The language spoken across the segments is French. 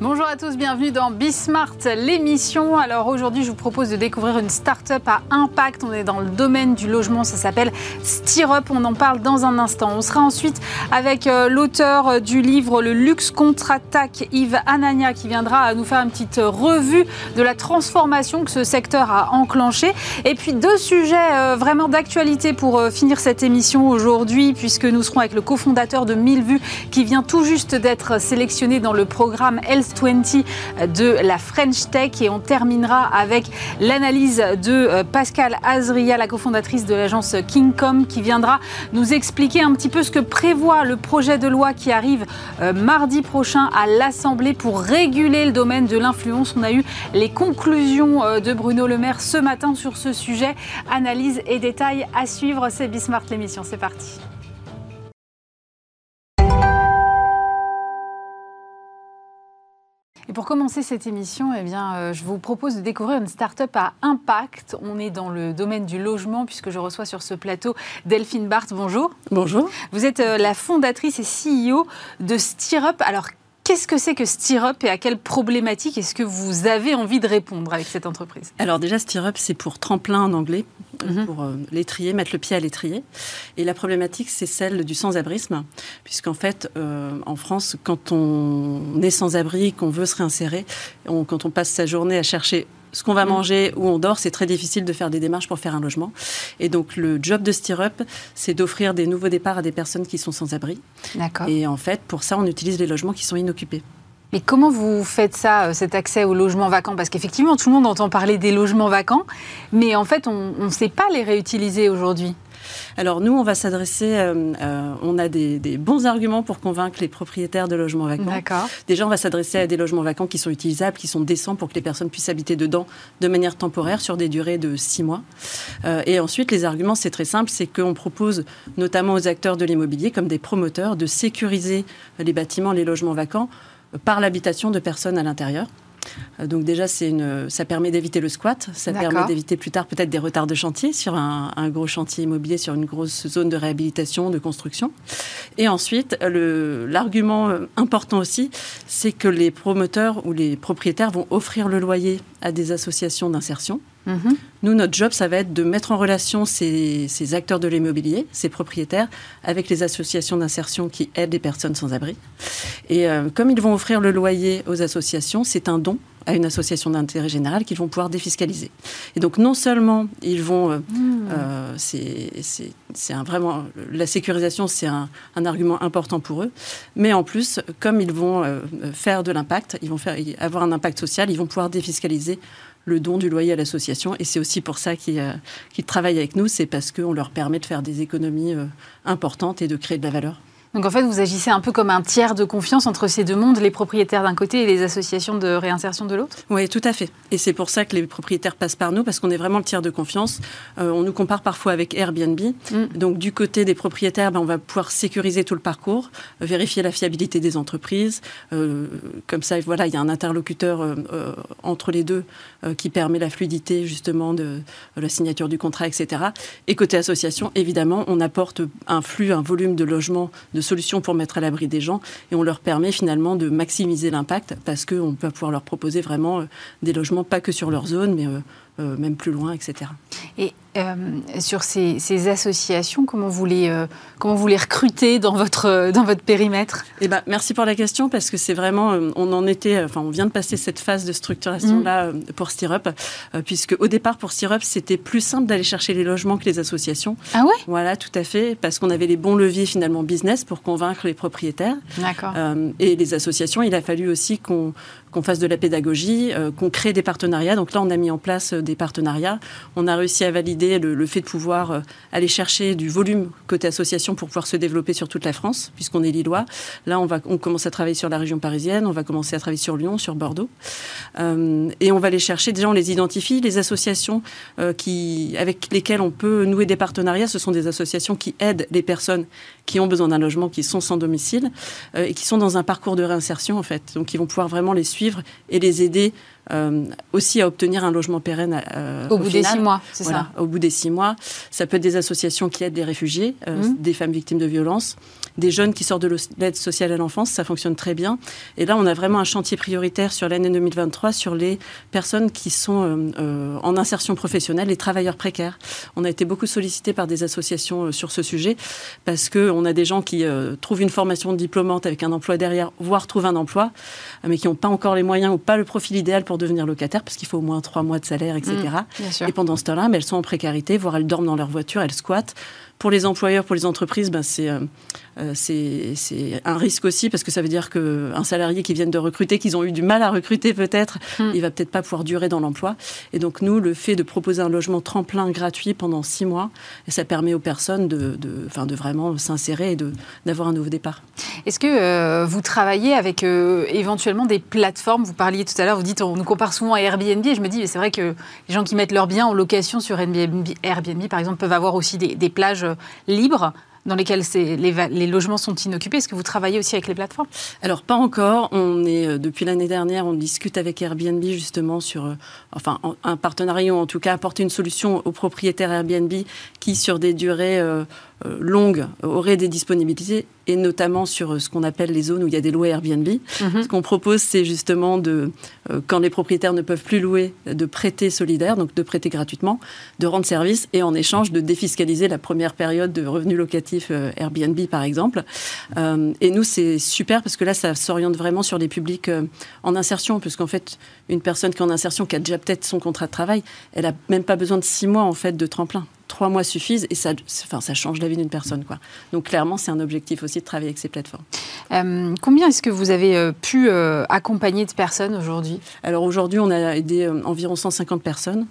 Можно Bonjour à tous, bienvenue dans Bismart, l'émission. Alors aujourd'hui, je vous propose de découvrir une start-up à impact. On est dans le domaine du logement, ça s'appelle Stirrup. On en parle dans un instant. On sera ensuite avec euh, l'auteur euh, du livre Le luxe contre-attaque, Yves Anania, qui viendra nous faire une petite revue de la transformation que ce secteur a enclenché. Et puis deux sujets euh, vraiment d'actualité pour finir cette émission aujourd'hui, puisque nous serons avec le cofondateur de 1000 vues qui vient tout juste d'être sélectionné dans le programme Health 20 de la French Tech et on terminera avec l'analyse de euh, Pascal Azria, la cofondatrice de l'agence Kingcom, qui viendra nous expliquer un petit peu ce que prévoit le projet de loi qui arrive euh, mardi prochain à l'Assemblée pour réguler le domaine de l'influence. On a eu les conclusions euh, de Bruno Le Maire ce matin sur ce sujet. Analyse et détails à suivre. C'est Bismart l'émission. C'est parti. Pour commencer cette émission, eh bien, euh, je vous propose de découvrir une start-up à impact. On est dans le domaine du logement puisque je reçois sur ce plateau Delphine Barthes. Bonjour. Bonjour. Vous êtes euh, la fondatrice et CEO de Stirrup. Alors, Qu'est-ce que c'est que Stirrup et à quelle problématique est-ce que vous avez envie de répondre avec cette entreprise? Alors déjà, Stirrup, c'est pour tremplin en anglais, mhm. pour euh, l'étrier, mettre le pied à l'étrier. Et la problématique, c'est celle du sans-abrisme, puisqu'en fait, euh, en France, quand on est sans-abri, qu'on veut se réinsérer, quand on passe sa journée à chercher ce qu'on va mm. manger, où on dort, c'est très difficile de faire des démarches pour faire un logement. Et donc, le job de Stirrup, c'est d'offrir des nouveaux départs à des personnes qui sont sans abri. D'accord. Et en fait, pour ça, on utilise les logements qui sont inoccupés. Mais comment vous faites ça, euh, cet accès aux logements vacants? Parce qu'effectivement, tout le monde entend parler des logements vacants, mais en fait, on ne sait pas les réutiliser aujourd'hui. Alors nous, on va s'adresser, euh, euh, on a des, bons arguments pour convaincre les propriétaires de logements vacants. D'accord. Déjà, on va s'adresser à des logements vacants qui sont utilisables, qui sont décents pour que les personnes puissent habiter dedans de manière temporaire sur des durées de six mois. Euh, et ensuite, les arguments, c'est très simple, c'est qu'on propose notamment aux acteurs de l'immobilier, comme des promoteurs, de sécuriser les bâtiments, les logements vacants par l'habitation de personnes à l'intérieur. Euh, donc déjà, c'est une, ça permet d'éviter le squat, ça permet d'éviter plus tard peut-être des retards de chantier sur un, gros chantier immobilier, sur une grosse zone de réhabilitation, de construction. Et ensuite, l'argument euh, important aussi, c'est que les promoteurs ou les propriétaires vont offrir le loyer à des associations d'insertion. Mhm. Nous, notre job, ça va être de mettre en relation ces, acteurs de l'immobilier, ces propriétaires, avec les associations d'insertion qui aident les personnes sans abri. Et euh, comme ils vont offrir le loyer aux associations, c'est un don à une association d'intérêt général qu'ils vont pouvoir défiscaliser. Et donc non seulement ils vont, euh, hmm. euh, c'est un vraiment la sécurisation, c'est un, argument important pour eux, mais en plus comme ils vont faire de l'impact, ils vont faire avoir un impact social, ils vont pouvoir défiscaliser le don du loyer à l'association. Et c'est aussi pour ça qu'ils euh, travaillent avec nous, c'est parce qu'on leur permet de faire des économies euh, importantes et de créer de la valeur. Donc en fait, vous agissez un peu comme un tiers de confiance entre ces deux mondes, les propriétaires d'un côté et les associations de réinsertion de l'autre? Oui, tout à fait. Et c'est pour ça que les propriétaires passent par nous, parce qu'on est vraiment le tiers de confiance. Euh, on nous compare parfois avec Airbnb. Mm. Donc du côté des propriétaires, ben, on va pouvoir sécuriser tout le parcours, vérifier la fiabilité des entreprises. Euh, comme ça, voilà, il y a un interlocuteur euh, entre les deux qui permet la fluidité justement de la signature du contrat, etc. Et côté association, évidemment, on apporte un flux, un volume de logements, de solutions pour mettre à l'abri des gens et on leur permet finalement de maximiser l'impact parce qu'on peut pouvoir leur proposer vraiment euh, des logements pas que sur leur zone, mais euh, même plus loin, etc. Et euh, sur ces, associations, comment vous les, euh, comment vous les recrutez dans votre, dans votre périmètre? Eh ben, Merci pour la question, parce que c'est vraiment, on en était, enfin, on vient de passer cette phase de structuration-là mm. pour Stirrup, puisque au départ, pour Stirrup, c'était plus simple d'aller chercher les logements que les associations. Ah ouais? Voilà, tout à fait, parce qu'on avait les bons leviers finalement business pour convaincre les propriétaires. D'accord. et les associations, il a fallu aussi qu'on qu'on fasse de la pédagogie, euh, qu'on crée des partenariats. Donc là, on a mis en place euh, des partenariats. On a réussi à valider le, fait de pouvoir euh, aller chercher du volume côté association pour pouvoir se développer sur toute la France, puisqu'on est lillois. Là, on, va, on commence à travailler sur la région parisienne, on va commencer à travailler sur Lyon, sur Bordeaux. et on va les chercher. Déjà, on les identifie. Les associations avec lesquelles on peut nouer des partenariats, ce sont des associations qui aident les personnes qui ont besoin d'un logement, qui sont sans domicile et qui sont dans un parcours de réinsertion, en fait. Donc, ils vont pouvoir vraiment les suivre et les aider aussi à obtenir un logement pérenne au, bout des six mois, c'est ça Au bout des six mois. Ça peut être des associations qui aident les réfugiés, mmh. des femmes victimes de violences, des jeunes qui sortent de l'aide sociale à l'enfance, ça fonctionne très bien. Et là, on a vraiment un chantier prioritaire sur l'année 2023 sur les personnes qui sont euh, euh, en insertion professionnelle, les travailleurs précaires. On a été beaucoup sollicité par des associations euh, sur ce sujet parce qu'on a des gens qui trouvent une formation diplômante avec un emploi derrière, voire trouvent un emploi, mais qui n'ont pas encore les moyens ou pas le profil idéal pour devenir locataire parce qu'il faut au moins trois mois de salaire, etc. Mmh, et pendant ce temps-là, elles sont en précarité, voire elles dorment dans leur voiture, elles squattent. Pour les employeurs, pour les entreprises, ben c'est euh, c'est un risque aussi parce que ça veut dire qu'un salarié qui vient de recruter, qu'ils ont eu du mal à recruter peut-être, hmm. il va peut-être pas pouvoir durer dans l'emploi. Et donc nous, le fait de proposer un logement tremplin gratuit pendant six mois, ça permet aux personnes de, de, de vraiment s'insérer et d'avoir un nouveau départ. Est-ce que euh, vous travaillez avec euh, éventuellement des plateformes? Vous parliez tout à l'heure, vous dites on nous compare souvent à Airbnb. Et je me dis, c'est vrai que les gens qui mettent leurs biens en location sur Airbnb, Airbnb par exemple, peuvent avoir aussi des, des plages libres dans lesquels les, logements sont inoccupés. Est-ce que vous travaillez aussi avec les plateformes? Alors pas encore. On est euh, depuis l'année dernière, on discute avec Airbnb justement sur, euh, un partenariat en tout cas apporter une solution aux propriétaires Airbnb qui sur des durées euh, euh, longues auraient des disponibilités, et notamment sur euh, ce qu'on appelle les zones où il y a des lois Airbnb. Mhm. Ce qu'on propose, c'est justement de, euh, quand les propriétaires ne peuvent plus louer, de prêter solidaire, donc de prêter gratuitement, de rendre service, et en échange de défiscaliser la première période de revenus locatifs Airbnb, par exemple. et nous, c'est super parce que là, ça s'oriente vraiment sur les publics en insertion, puisqu'en fait, une personne qui est en insertion, qui a déjà peut-être son contrat de travail, elle n'a même pas besoin de six mois en fait de tremplin trois mois suffisent et ça, enfin, ça change la vie d'une personne. Quoi. Donc clairement, c'est un objectif aussi de travailler avec ces plateformes. Euh, combien est-ce que vous avez euh, pu euh, accompagner de personnes aujourd'hui? Alors aujourd'hui, on a aidé environ 150 personnes.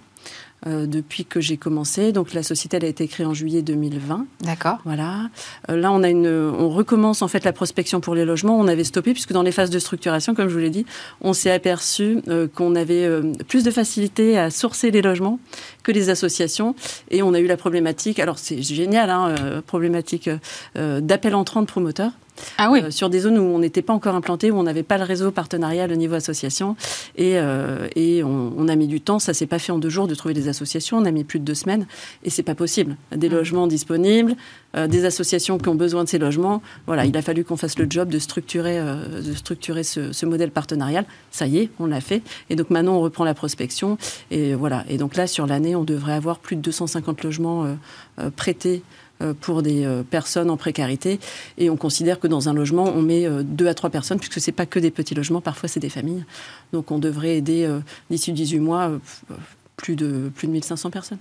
Euh, depuis que j'ai commencé. Donc la société elle a été créée en juillet 2020. D'accord. Voilà. Euh, là on a une, on recommence en fait la prospection pour les logements. On avait stoppé puisque dans les phases de structuration, comme je vous l'ai dit, on s'est aperçu euh, qu'on avait plus de facilité à sourcer les logements que les associations et on a eu la problématique. Alors c'est génial, hein, problématique d'appel entrant de promoteurs. Ah oui. Euh, sur des zones où on n'était pas encore implanté, où on n'avait pas le réseau partenarial au niveau association. Et, euh, et on, a mis du temps, ça s'est pas fait en deux jours de trouver des associations, on a mis plus de deux semaines, et c'est pas possible. Des mmh. logements disponibles, euh, des associations qui ont besoin de ces logements. Voilà, il a fallu qu'on fasse le job de structurer, de structurer ce, ce, modèle partenarial. Ça y est, on l'a fait. Et donc maintenant, on reprend la prospection. Et voilà. Et donc là, sur l'année, on devrait avoir plus de 250 logements prêtés pour des euh, personnes en précarité. Et on considère que dans un logement, on met euh, deux à trois personnes, puisque ce n'est pas que des petits logements, parfois c'est des familles. Donc on devrait aider d'ici 18 mois plus de, plus de 1500 personnes.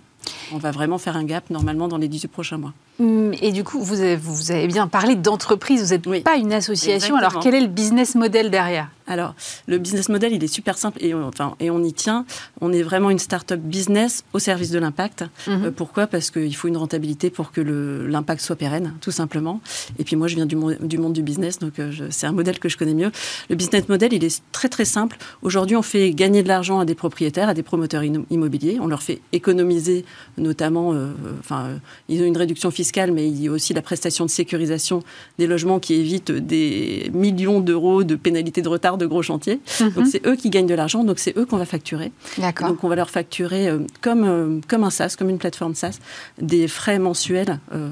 On va vraiment faire un gap normalement dans les 18 prochains mois. Hum, et du coup, vous avez, vous avez bien parlé d'entreprise, vous n'êtes pas une association. Alors quel est le business model derrière? Alors, le business model, il est super simple et on, enfin, et on y tient. On est vraiment une start-up business au service de l'impact. Mhm. Euh, pourquoi? Parce qu'il faut une rentabilité pour que l'impact soit pérenne, tout simplement. Et puis moi, je viens du, monde du, monde du business, donc euh, c'est un modèle que je connais mieux. Le business model, il est très très simple. Aujourd'hui, on fait gagner de l'argent à des propriétaires, à des promoteurs immobiliers. On leur fait économiser, notamment, euh, enfin, ils ont une réduction fiscale, mais il y a aussi la prestation de sécurisation des logements qui évite des millions d'euros de pénalités de retard de gros chantiers. Mhm. Donc c'est eux qui gagnent de l'argent, donc c'est eux qu'on va facturer. Donc on va leur facturer euh, comme, euh, comme un SaaS, comme une plateforme SaaS, des frais mensuels euh,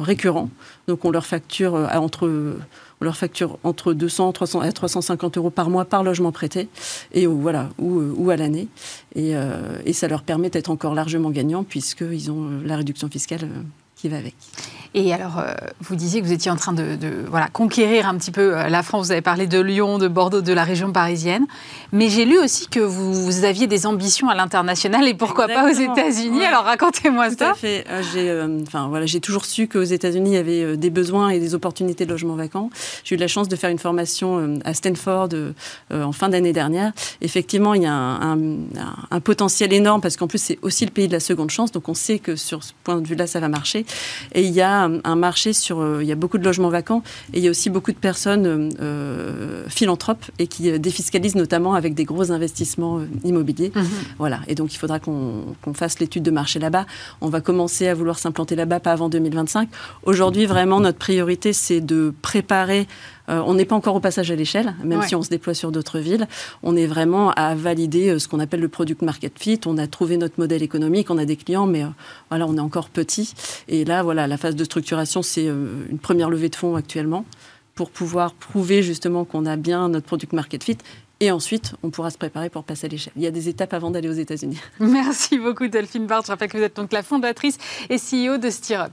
récurrents. Donc on leur facture à entre on leur facture entre 200 300 et 350 euros par mois par logement prêté et voilà ou, ou à l'année et, et, ça leur permet d'être encore largement gagnants puisqu'ils ont la réduction fiscale qui va avec. Et alors, euh, vous disiez que vous étiez en train de, voilà, conquérir un petit peu euh, la France. Vous avez parlé de Lyon, de Bordeaux, de la région parisienne. Mais j'ai lu aussi que vous, aviez des ambitions à l'international et pourquoi pas aux États-Unis. Alors, racontez-moi ça. Tout à fait. Euh, j'ai enfin, voilà, toujours su qu'aux États-Unis, il y avait des besoins et des opportunités de logement vacant. J'ai eu la chance de faire une formation à Stanford en fin d'année dernière. Effectivement, il y a un, un potentiel énorme parce qu'en plus, c'est aussi le pays de la seconde chance. Donc, on sait que sur ce point de vue-là, ça va marcher. Et il y a un, marché sur. Euh, il y a beaucoup de logements vacants et il y a aussi beaucoup de personnes euh, euh, philanthropes et qui défiscalisent notamment avec des gros investissements immobiliers. Mhm. Voilà. Et donc il faudra qu'on fasse l'étude de marché là-bas. On va commencer à vouloir s'implanter là-bas pas avant 2025. Aujourd'hui, vraiment, notre priorité, c'est de préparer on n'est pas encore au passage à l'échelle, même si on se déploie sur d'autres villes. On est vraiment à valider ce qu'on appelle le product market fit. On a trouvé notre modèle économique, on a des clients, mais voilà, on est encore petit. Et là, voilà, la phase de structuration, c'est une première levée de fonds actuellement pour pouvoir prouver justement qu'on a bien notre product market fit et ensuite, on pourra se préparer pour passer à l'échelle. Il y a des étapes avant d'aller aux États-Unis. Merci beaucoup, Delphine Bart. Je rappelle que vous êtes donc la fondatrice et CEO de Stirrup.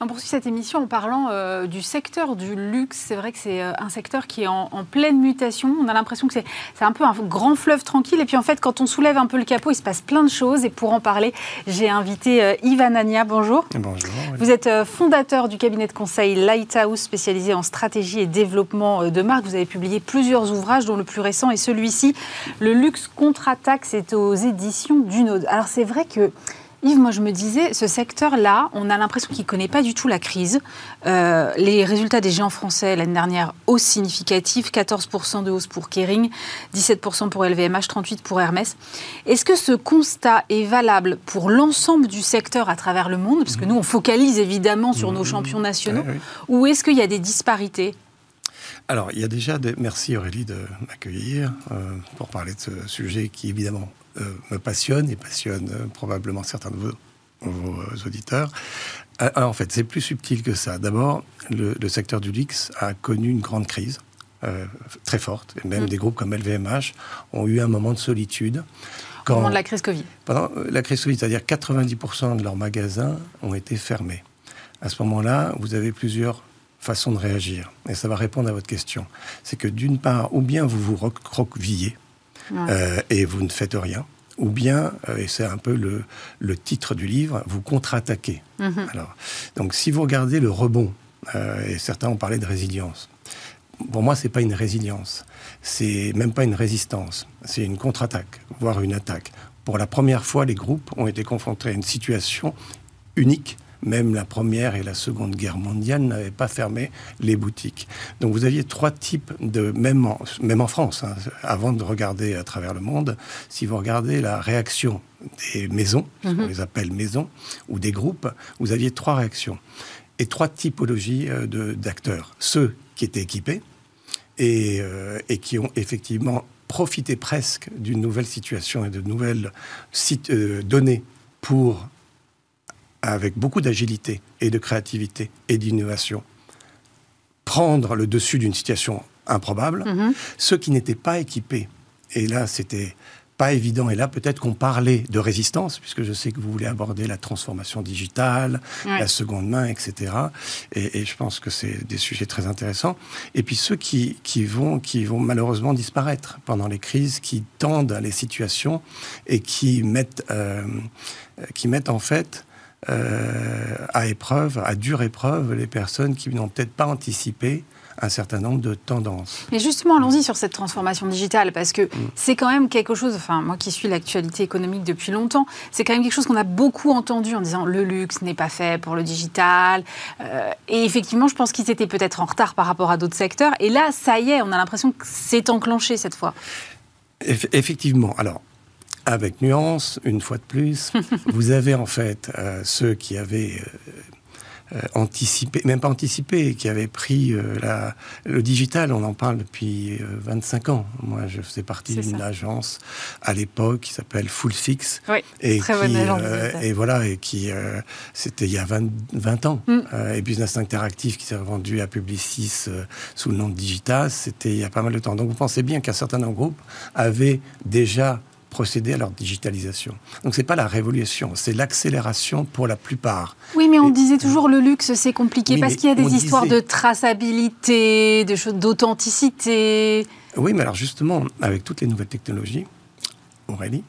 On poursuit cette émission en parlant euh, du secteur du luxe. C'est vrai que c'est euh, un secteur qui est en, pleine mutation. On a l'impression que c'est un peu un grand fleuve tranquille. Et puis en fait, quand on soulève un peu le capot, il se passe plein de choses. Et pour en parler, j'ai invité euh, Yvan Ania. Bonjour. Bonjour. Vous êtes fondateur du cabinet de conseil Lighthouse, spécialisé en stratégie et développement de marque. Vous avez publié plusieurs ouvrages, dont le plus récent est celui-ci, Le luxe contre-attaque. C'est aux éditions Dunod. Alors c'est vrai que Yves, moi je me disais, ce secteur-là, on a l'impression qu'il ne connaît pas du tout la crise. Euh, les résultats des géants français l'année dernière, hausse significative, 14% de hausse pour Kering, 17% pour LVMH, 38% pour Hermès. Est-ce que ce constat est valable pour l'ensemble du secteur à travers le monde? Parce que nous, on focalise évidemment sur nos mmh. champions nationaux. Ou est-ce qu'il y a des disparités? Alors, il y a déjà des... Merci Aurélie de m'accueillir euh, pour parler de ce sujet qui, évidemment, me passionne et passionne euh, probablement certains de vos, euh, auditeurs. en fait, c'est plus subtil que ça. D'abord, le, secteur du luxe a connu une grande crise. très forte, et même mm. des groupes comme LVMH ont eu un moment de solitude. Quand, Au moment de la crise Covid. Pendant la crise Covid, c'est-à-dire 90% de leurs magasins ont été fermés. À ce moment-là, vous avez plusieurs façons de réagir. Et ça va répondre à votre question. C'est que d'une part, ou bien vous vous recroquevillez, euh, et vous ne faites rien. Ou bien, euh, et c'est un peu le, le, titre du livre, vous contre-attaquez. Mhm. Alors, donc si vous regardez le rebond, euh, et certains ont parlé de résilience, pour moi, c'est pas une résilience, c'est même pas une résistance, c'est une contre-attaque, voire une attaque. Pour la première fois, les groupes ont été confrontés à une situation unique même la Première et la Seconde Guerre mondiale n'avaient pas fermé les boutiques. Donc vous aviez trois types de, même en, même en France, hein, avant de regarder à travers le monde, si vous regardez la réaction des maisons, mhm. on les appelle maisons, ou des groupes, vous aviez trois réactions et trois typologies euh, d'acteurs. Ceux qui étaient équipés et, euh, et qui ont effectivement profité presque d'une nouvelle situation et de nouvelles euh, données pour avec beaucoup d'agilité et de créativité et d'innovation, prendre le dessus d'une situation improbable, mhm. ceux qui n'étaient pas équipés, et là c'était pas évident, et là peut-être qu'on parlait de résistance, puisque je sais que vous voulez aborder la transformation digitale, la seconde main, etc. Et, je pense que c'est des sujets très intéressants. Et puis ceux qui, qui, vont, qui vont malheureusement disparaître pendant les crises, qui tendent les situations et qui mettent, euh, qui mettent en fait à épreuve, à dure épreuve, les personnes qui n'ont peut-être pas anticipé un certain nombre de tendances. Mais justement, allons-y sur cette transformation digitale, parce que mm. c'est quand même quelque chose, enfin, moi qui suis l'actualité économique depuis longtemps, c'est quand même quelque chose qu'on a beaucoup entendu en disant le luxe n'est pas fait pour le digital. Euh, et effectivement, je pense qu'ils étaient peut-être en retard par rapport à d'autres secteurs. Et là, ça y est, on a l'impression que c'est enclenché cette fois. Effectivement. Alors, avec nuance, une fois de plus, vous avez en fait euh, ceux qui avaient euh, euh, anticipé, même pas anticipé, qui avaient pris la, le digital. On en parle depuis 25 ans. Moi, je faisais partie d'une agence à l'époque qui s'appelle Fullfix. Oui, et très bonne agence. et voilà, et qui c'était il y a 20, 20 ans. Mm. et Business Interactive qui s'est vendu à Publicis sous le nom de Digitas, c'était il y a pas mal de temps. Donc vous pensez bien qu'un certain nombre de groupes avaient déjà procéder à leur digitalisation. Donc c'est pas la révolution, c'est l'accélération pour la plupart. Oui, mais on disait toujours le luxe c'est compliqué parce qu'il y a des histoires de traçabilité, choses d'authenticité. Oui, mais alors justement avec toutes les nouvelles technologies, Aurélie,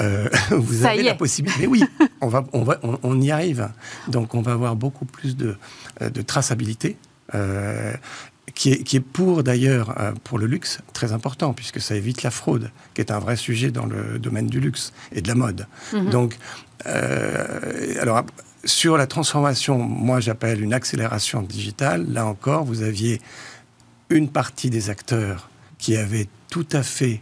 euh, vous avez la possibilité. Mais oui, on, va, on, va, on, y arrive. Donc, on va avoir beaucoup plus de, euh, de traçabilité. Euh, qui est, pour d'ailleurs euh, pour le luxe très important puisque ça évite la fraude, qui est un vrai sujet dans le domaine du luxe et de la mode. Mhm. Donc, euh, alors sur la transformation, moi j'appelle une accélération digitale. Là encore, vous aviez une partie des acteurs qui avaient tout à fait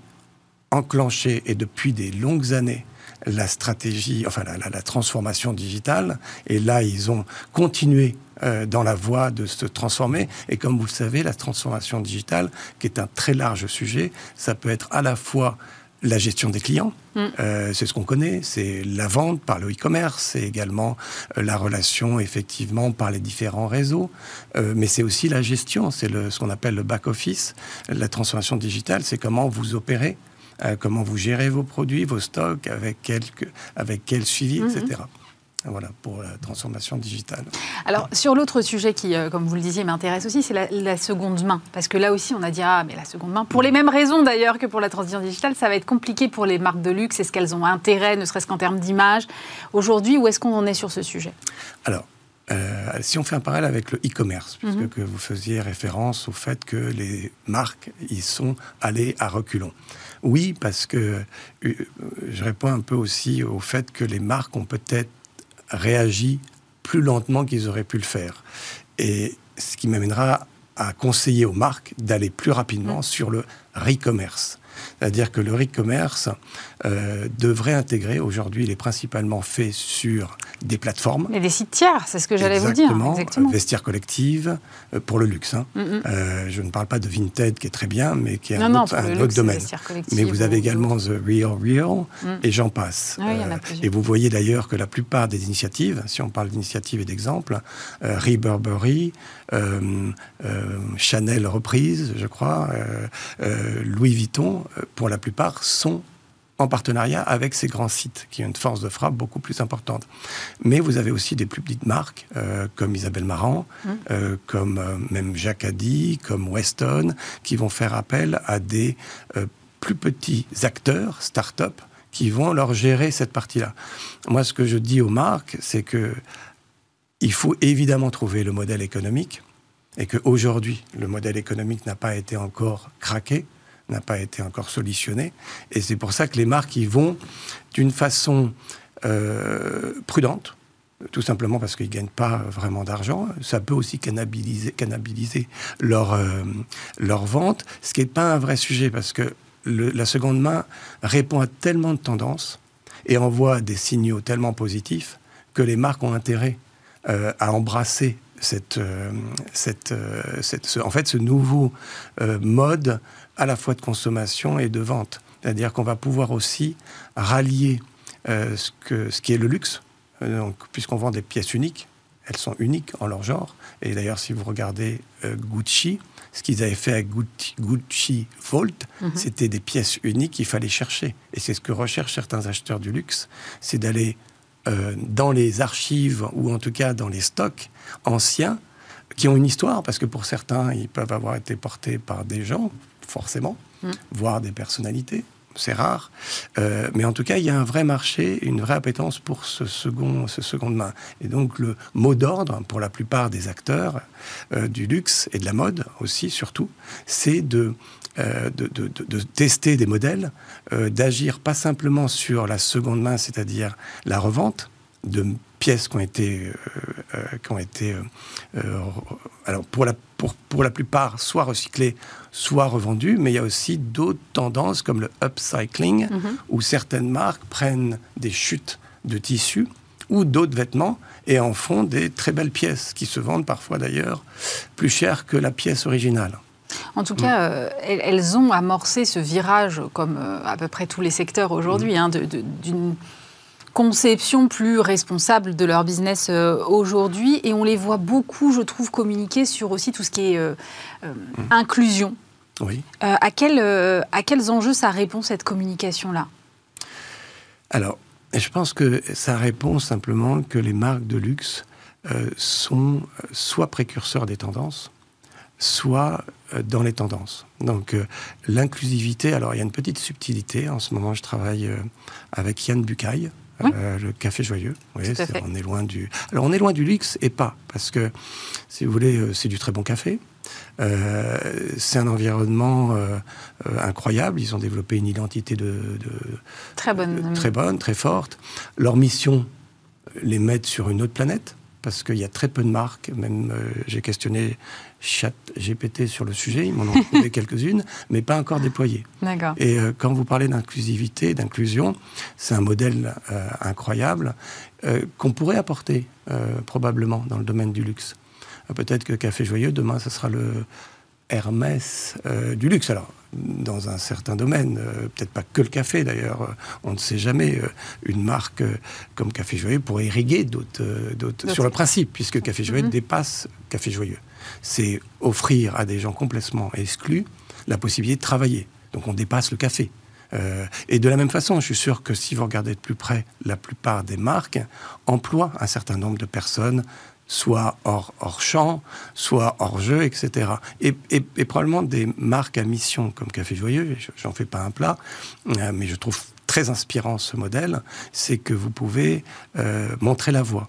enclenché et depuis des longues années la stratégie, enfin la, transformation digitale. Et là, ils ont continué euh, dans la voie de se transformer. Et comme vous le savez, la transformation digitale, qui est un très large sujet, ça peut être à la fois la gestion des clients, mm. euh, c'est ce qu'on connaît, c'est la vente par le e-commerce, c'est également euh, la relation effectivement par les différents réseaux, euh, mais c'est aussi la gestion, c'est ce qu'on appelle le back-office. La transformation digitale, c'est comment vous opérez, comment vous gérez vos produits, vos stocks, avec quel, avec quel suivi, etc. Voilà, pour la transformation digitale. Alors, sur l'autre sujet qui, euh, comme vous le disiez, m'intéresse aussi, c'est la, seconde main. Parce que là aussi, on a dit, ah, mais la seconde main, pour les mêmes raisons d'ailleurs que pour la transition digitale, ça va être compliqué pour les marques de luxe. Est-ce qu'elles ont intérêt, ne serait-ce qu'en termes d'image Aujourd'hui, où est-ce qu'on en est sur ce sujet? Alors, euh, si on fait un parallèle avec le e-commerce, puisque mhm. que vous faisiez référence au fait que les marques y sont allées à reculons. Oui, parce que euh, je réponds un peu aussi au fait que les marques ont peut-être réagi plus lentement qu'ils auraient pu le faire. Et ce qui m'amènera à conseiller aux marques d'aller plus rapidement mm. sur le re-commerce. C'est-à-dire que le e-commerce euh, devrait intégrer, aujourd'hui il est principalement fait sur des plateformes. Et des sites tiers, c'est ce que j'allais vous dire. Exactement, vestiaire collective euh, pour le luxe. Hein. Mm. Euh, je ne parle pas de Vinted qui est très bien, mais qui est un, autre, domaine. Mais vous avez également The Real Real mm. et j'en passe. Ah et vous voyez d'ailleurs que la plupart des initiatives, si on parle d'initiatives et d'exemples, Reburberry, Chanel reprise, je crois, Louis Vuitton, pour la plupart, sont en partenariat avec ces grands sites qui ont une force de frappe beaucoup plus importante. Mais vous avez aussi des plus petites marques euh, comme Isabelle Marant, mmh. euh, comme euh, même Jacques Addy, comme Weston, qui vont faire appel à des plus petits acteurs, start-up, qui vont leur gérer cette partie-là. Moi, ce que je dis aux marques, c'est que il faut évidemment trouver le modèle économique et qu'aujourd'hui, le modèle économique n'a pas été encore craqué n'a pas été encore solutionné. Et c'est pour ça que les marques y vont d'une façon euh, prudente, tout simplement parce qu'ils ne gagnent pas vraiment d'argent. Ça peut aussi cannibaliser, cannibaliser leur, euh, leur vente, ce qui n'est pas un vrai sujet, parce que la seconde main répond à tellement de tendances et envoie des signaux tellement positifs que les marques ont intérêt euh, à embrasser cette, cette, en fait, ce nouveau mode à la fois de consommation et de vente. C'est-à-dire qu'on va pouvoir aussi rallier euh, ce, que, ce qui est le luxe, euh, donc, puisqu'on vend des pièces uniques, elles sont uniques en leur genre. Et d'ailleurs, si vous regardez euh, Gucci, ce qu'ils avaient fait avec Gucci, Vault, mhm. c'était des pièces uniques qu'il fallait chercher. Et c'est ce que recherchent certains acheteurs du luxe, c'est d'aller dans les archives ou en tout cas dans les stocks anciens qui ont une histoire, parce que pour certains, ils peuvent avoir été portés par des gens, forcément, mm. voire des personnalités. C'est rare. Euh, mais en tout cas, il y a un vrai marché, une vraie appétence pour ce second, ce seconde main. Et donc, le mot d'ordre, pour la plupart des acteurs euh, du luxe et de la mode aussi, surtout, c'est de, euh, de, de, de, tester des modèles, d'agir pas simplement sur la seconde main, c'est-à-dire la revente de pièces qui ont été, qui ont été alors pour la, pour, pour la plupart, soit recyclées, soit revendues, mais il y a aussi d'autres tendances comme le upcycling, mhm. où certaines marques prennent des chutes de tissus ou d'autres vêtements et en font des très belles pièces qui se vendent parfois d'ailleurs plus cher que la pièce originale. En tout cas, euh, elles, ont amorcé ce virage, comme euh, à peu près tous les secteurs aujourd'hui, hein, d'une conception plus responsable de leur business euh, aujourd'hui. Et on les voit beaucoup, je trouve, communiquer sur aussi tout ce qui est euh, euh, mmh. inclusion. Oui. à, quel, à quels enjeux ça répond, cette communication-là? Alors, je pense que ça répond simplement que les marques de luxe sont soit précurseurs des tendances, soit dans les tendances. Donc l'inclusivité, alors il y a une petite subtilité. En ce moment, je travaille avec Yann Bucaille, euh, le café joyeux. On est loin du. Alors on est loin du luxe et pas parce que si vous voulez, euh, c'est du très bon café. Euh, c'est un environnement incroyable. Ils ont développé une identité de, très bonne, très bonne, très forte. Leur mission les met sur une autre planète. parce qu'il y a très peu de marques. Même j'ai questionné Chat GPT sur le sujet, ils m'en ont trouvé quelques-unes, mais pas encore déployées. Et quand vous parlez d'inclusivité, d'inclusion, c'est un modèle incroyable qu'on pourrait apporter probablement dans le domaine du luxe. Peut-être que Café Joyeux, demain, ce sera le Hermès du luxe. Alors, dans un certain domaine, euh, peut-être pas que le café d'ailleurs, euh, on ne sait jamais, euh, une marque comme Café Joyeux pourrait irriguer d'autres, sur le principe, puisque Café Joyeux mhm. dépasse Café Joyeux. C'est offrir à des gens complètement exclus la possibilité de travailler. Donc on dépasse le café. et de la même façon, je suis sûr que si vous regardez de plus près, la plupart des marques emploient un certain nombre de personnes soit hors, hors champ, soit hors jeu, etc. Et, probablement des marques à mission comme Café Joyeux, j'en fais pas un plat, euh, mais je trouve très inspirant ce modèle, c'est que vous pouvez euh, montrer la voie.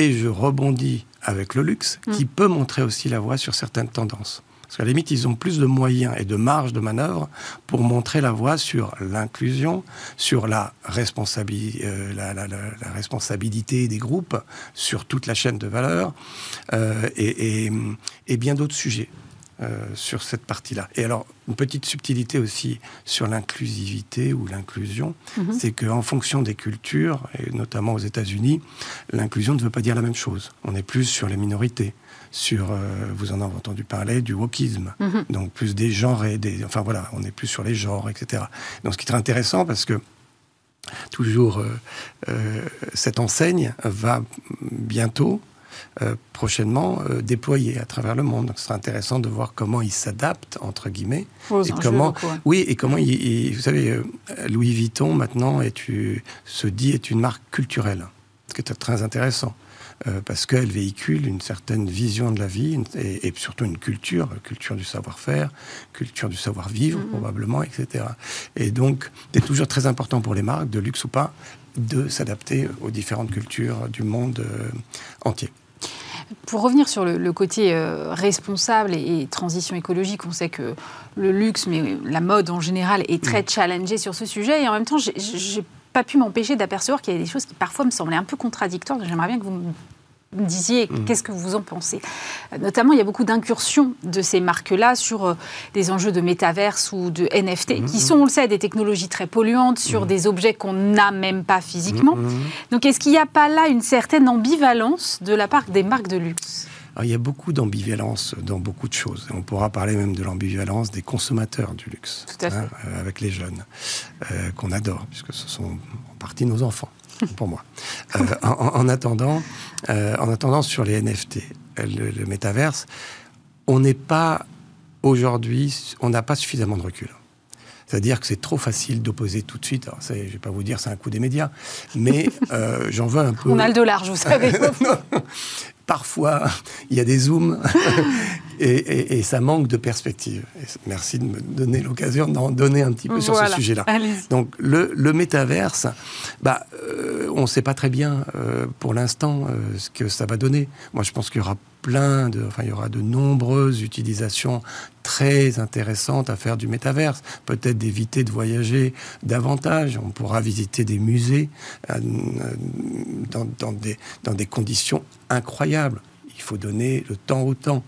Et je rebondis avec le luxe, qui mm. peut montrer aussi la voie sur certaines tendances. Parce qu'à la limite, ils ont plus de moyens et de marge de manœuvre pour montrer la voie sur l'inclusion, sur la, responsabilité, euh, la, responsabilité des groupes, sur toute la chaîne de valeur euh, et, bien d'autres sujets. Euh, sur cette partie-là. Et alors, une petite subtilité aussi sur l'inclusivité ou l'inclusion, mhm. c'est qu'en fonction des cultures, et notamment aux États-Unis, l'inclusion ne veut pas dire la même chose. On est plus sur les minorités, sur, euh, vous en avez entendu parler, du wokisme. Mhm. Donc plus des genres et des... Enfin voilà, on est plus sur les genres, etc. Donc ce qui est très intéressant parce que toujours euh, euh, cette enseigne va bientôt, prochainement, déployer à travers le monde. Donc ce sera intéressant de voir comment il s'adapte, entre guillemets. et comment, Oui, et comment il, Vous savez, Louis Vuitton, maintenant, est, se dit est une marque culturelle. Ce qui est très intéressant. Euh, parce qu'elle véhicule une certaine vision de la vie et, surtout une culture, culture du savoir-faire, culture du savoir-vivre mm-hmm. probablement, etc. Et donc, c'est toujours très important pour les marques, de luxe ou pas, de s'adapter aux différentes cultures du monde euh, entier. Pour revenir sur le, côté euh, responsable et, transition écologique, on sait que le luxe, mais la mode en général, est très mm. challengée sur ce sujet. Et en même temps, j'ai pas pu m'empêcher d'apercevoir qu'il y a des choses qui parfois me semblaient un peu contradictoires. J'aimerais bien que vous me disiez mm. qu'est-ce que vous en pensez. Notamment, il y a beaucoup d'incursions de ces marques-là sur euh, des enjeux de métaverse ou de NFT, mm, qui sont, on le sait, des technologies très polluantes sur des objets qu'on n'a même pas physiquement. Donc, est-ce qu'il n'y a pas là une certaine ambivalence de la part des marques de luxe il y a beaucoup d'ambivalence dans beaucoup de choses. On pourra parler même de l'ambivalence des consommateurs du luxe, Tout à fait. Hein, euh, avec les jeunes, euh, qu'on adore, puisque ce sont en partie nos enfants, pour moi. Euh, en, attendant, en attendant, sur les NFT, le, le métaverse, on n'est pas aujourd'hui, on n'a pas suffisamment de recul. C'est-à-dire que c'est trop facile d'opposer tout de suite. Alors, je ne vais pas vous dire c'est un coup des médias, mais j'en veux un peu. On a le dollar, vous savez. parfois, il y a des zooms et, ça manque de perspective. merci de me donner l'occasion d'en donner un petit peu sur ce sujet-là. Donc, le, le métaverse, bah, euh, on ne sait pas très bien euh, pour l'instant euh, ce que ça va donner. Moi, je pense qu'il y aura plein de, enfin, il y aura de nombreuses utilisations très intéressantes à faire du métaverse. Peut-être d'éviter de voyager davantage. On pourra visiter des musées dans, dans, des, dans des conditions incroyables. Il faut donner le temps au temps.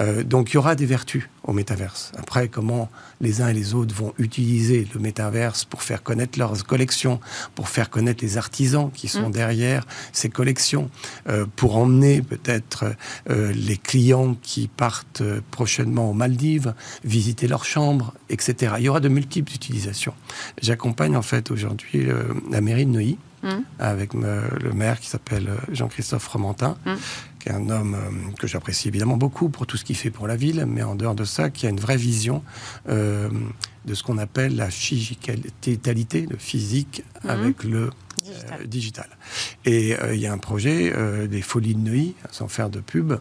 Euh, donc il y aura des vertus au métaverse. Après, comment les uns et les autres vont utiliser le métaverse pour faire connaître leurs collections, pour faire connaître les artisans qui sont mm. derrière ces collections, euh, pour emmener peut-être euh, les clients qui partent prochainement aux Maldives, visiter leurs chambres, etc. Il y aura de multiples utilisations. J'accompagne en fait aujourd'hui la mairie de Neuilly. Mm. avec le maire qui s'appelle Jean-Christophe Romantin, mm qui est un homme euh, que j'apprécie évidemment beaucoup pour tout ce qu'il fait pour la ville, mais en dehors de ça, qui a une vraie vision euh, de ce qu'on appelle la physicalité, le physique mhm. avec le digital. Euh, Et il y a un projet, des Folies de Neuilly, sans faire de pub,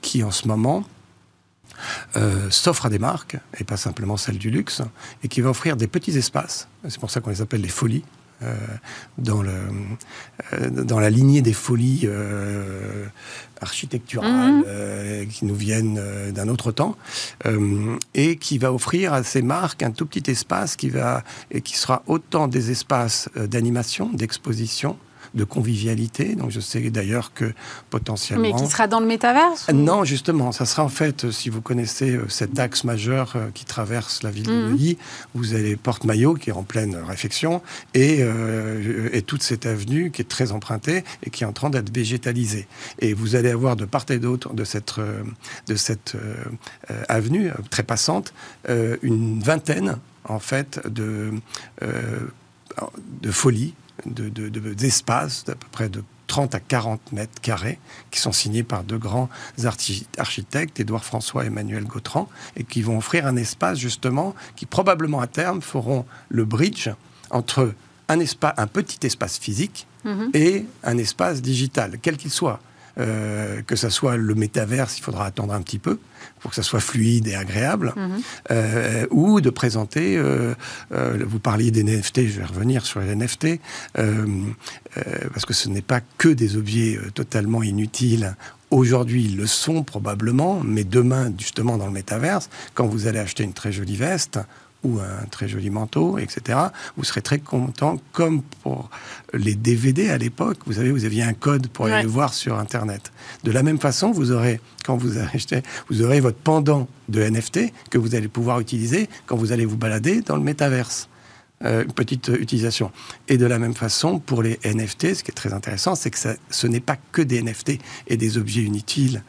qui en ce moment s'offre à des marques, et pas simplement celles du luxe, et qui va offrir des petits espaces. C'est pour ça qu'on les appelle les folies, dans, le, euh, dans la lignée des folies euh, architecturales mhm. qui nous viennent d'un autre temps, et qui va offrir à ces marques un tout petit espace qui, va, et qui sera autant des espaces d'animation, d'exposition, de convivialité. Donc je sais d'ailleurs que potentiellement... Mais qui sera dans le métaverse Non, justement, ça sera en fait, si vous connaissez cet axe majeur qui traverse la ville de mhm. Neuilly, vous avez Porte-Maillot qui est en pleine réfection et, et toute cette avenue qui est très empruntée et qui est en train d'être végétalisée. Et vous allez avoir de part et d'autre de cette, de cette avenue très passante une vingtaine en fait de, euh, de folies, d'espaces de, d'à peu près de 30 à 40 mètres carrés, qui sont signés par deux grands architectes, Édouard François et Emmanuel Gautran, et qui vont offrir un espace justement qui probablement à terme feront le bridge entre un, espace, un petit espace physique mhm. et un espace digital, quel qu'il soit. Euh, que ça soit le métaverse, il faudra attendre un petit peu pour que ça soit fluide et agréable, mhm. euh, ou de présenter, euh, vous parliez des NFT, je vais revenir sur les NFT, parce que ce n'est pas que des objets totalement inutiles. Aujourd'hui, ils le sont probablement, mais demain, justement, dans le métaverse, quand vous allez acheter une très jolie veste, ou un très joli manteau, etc., vous serez très content, comme pour les DVD à l'époque. Vous savez, vous aviez un code pour aller le voir sur Internet. De la même façon, vous aurez, quand vous achetez, vous aurez votre pendant de NFT que vous allez pouvoir utiliser quand vous allez vous balader dans le métaverse. Euh, une petite utilisation. Et de la même façon, pour les NFT, ce qui est très intéressant, c'est que ça, ce n'est pas que des NFT et des objets inutiles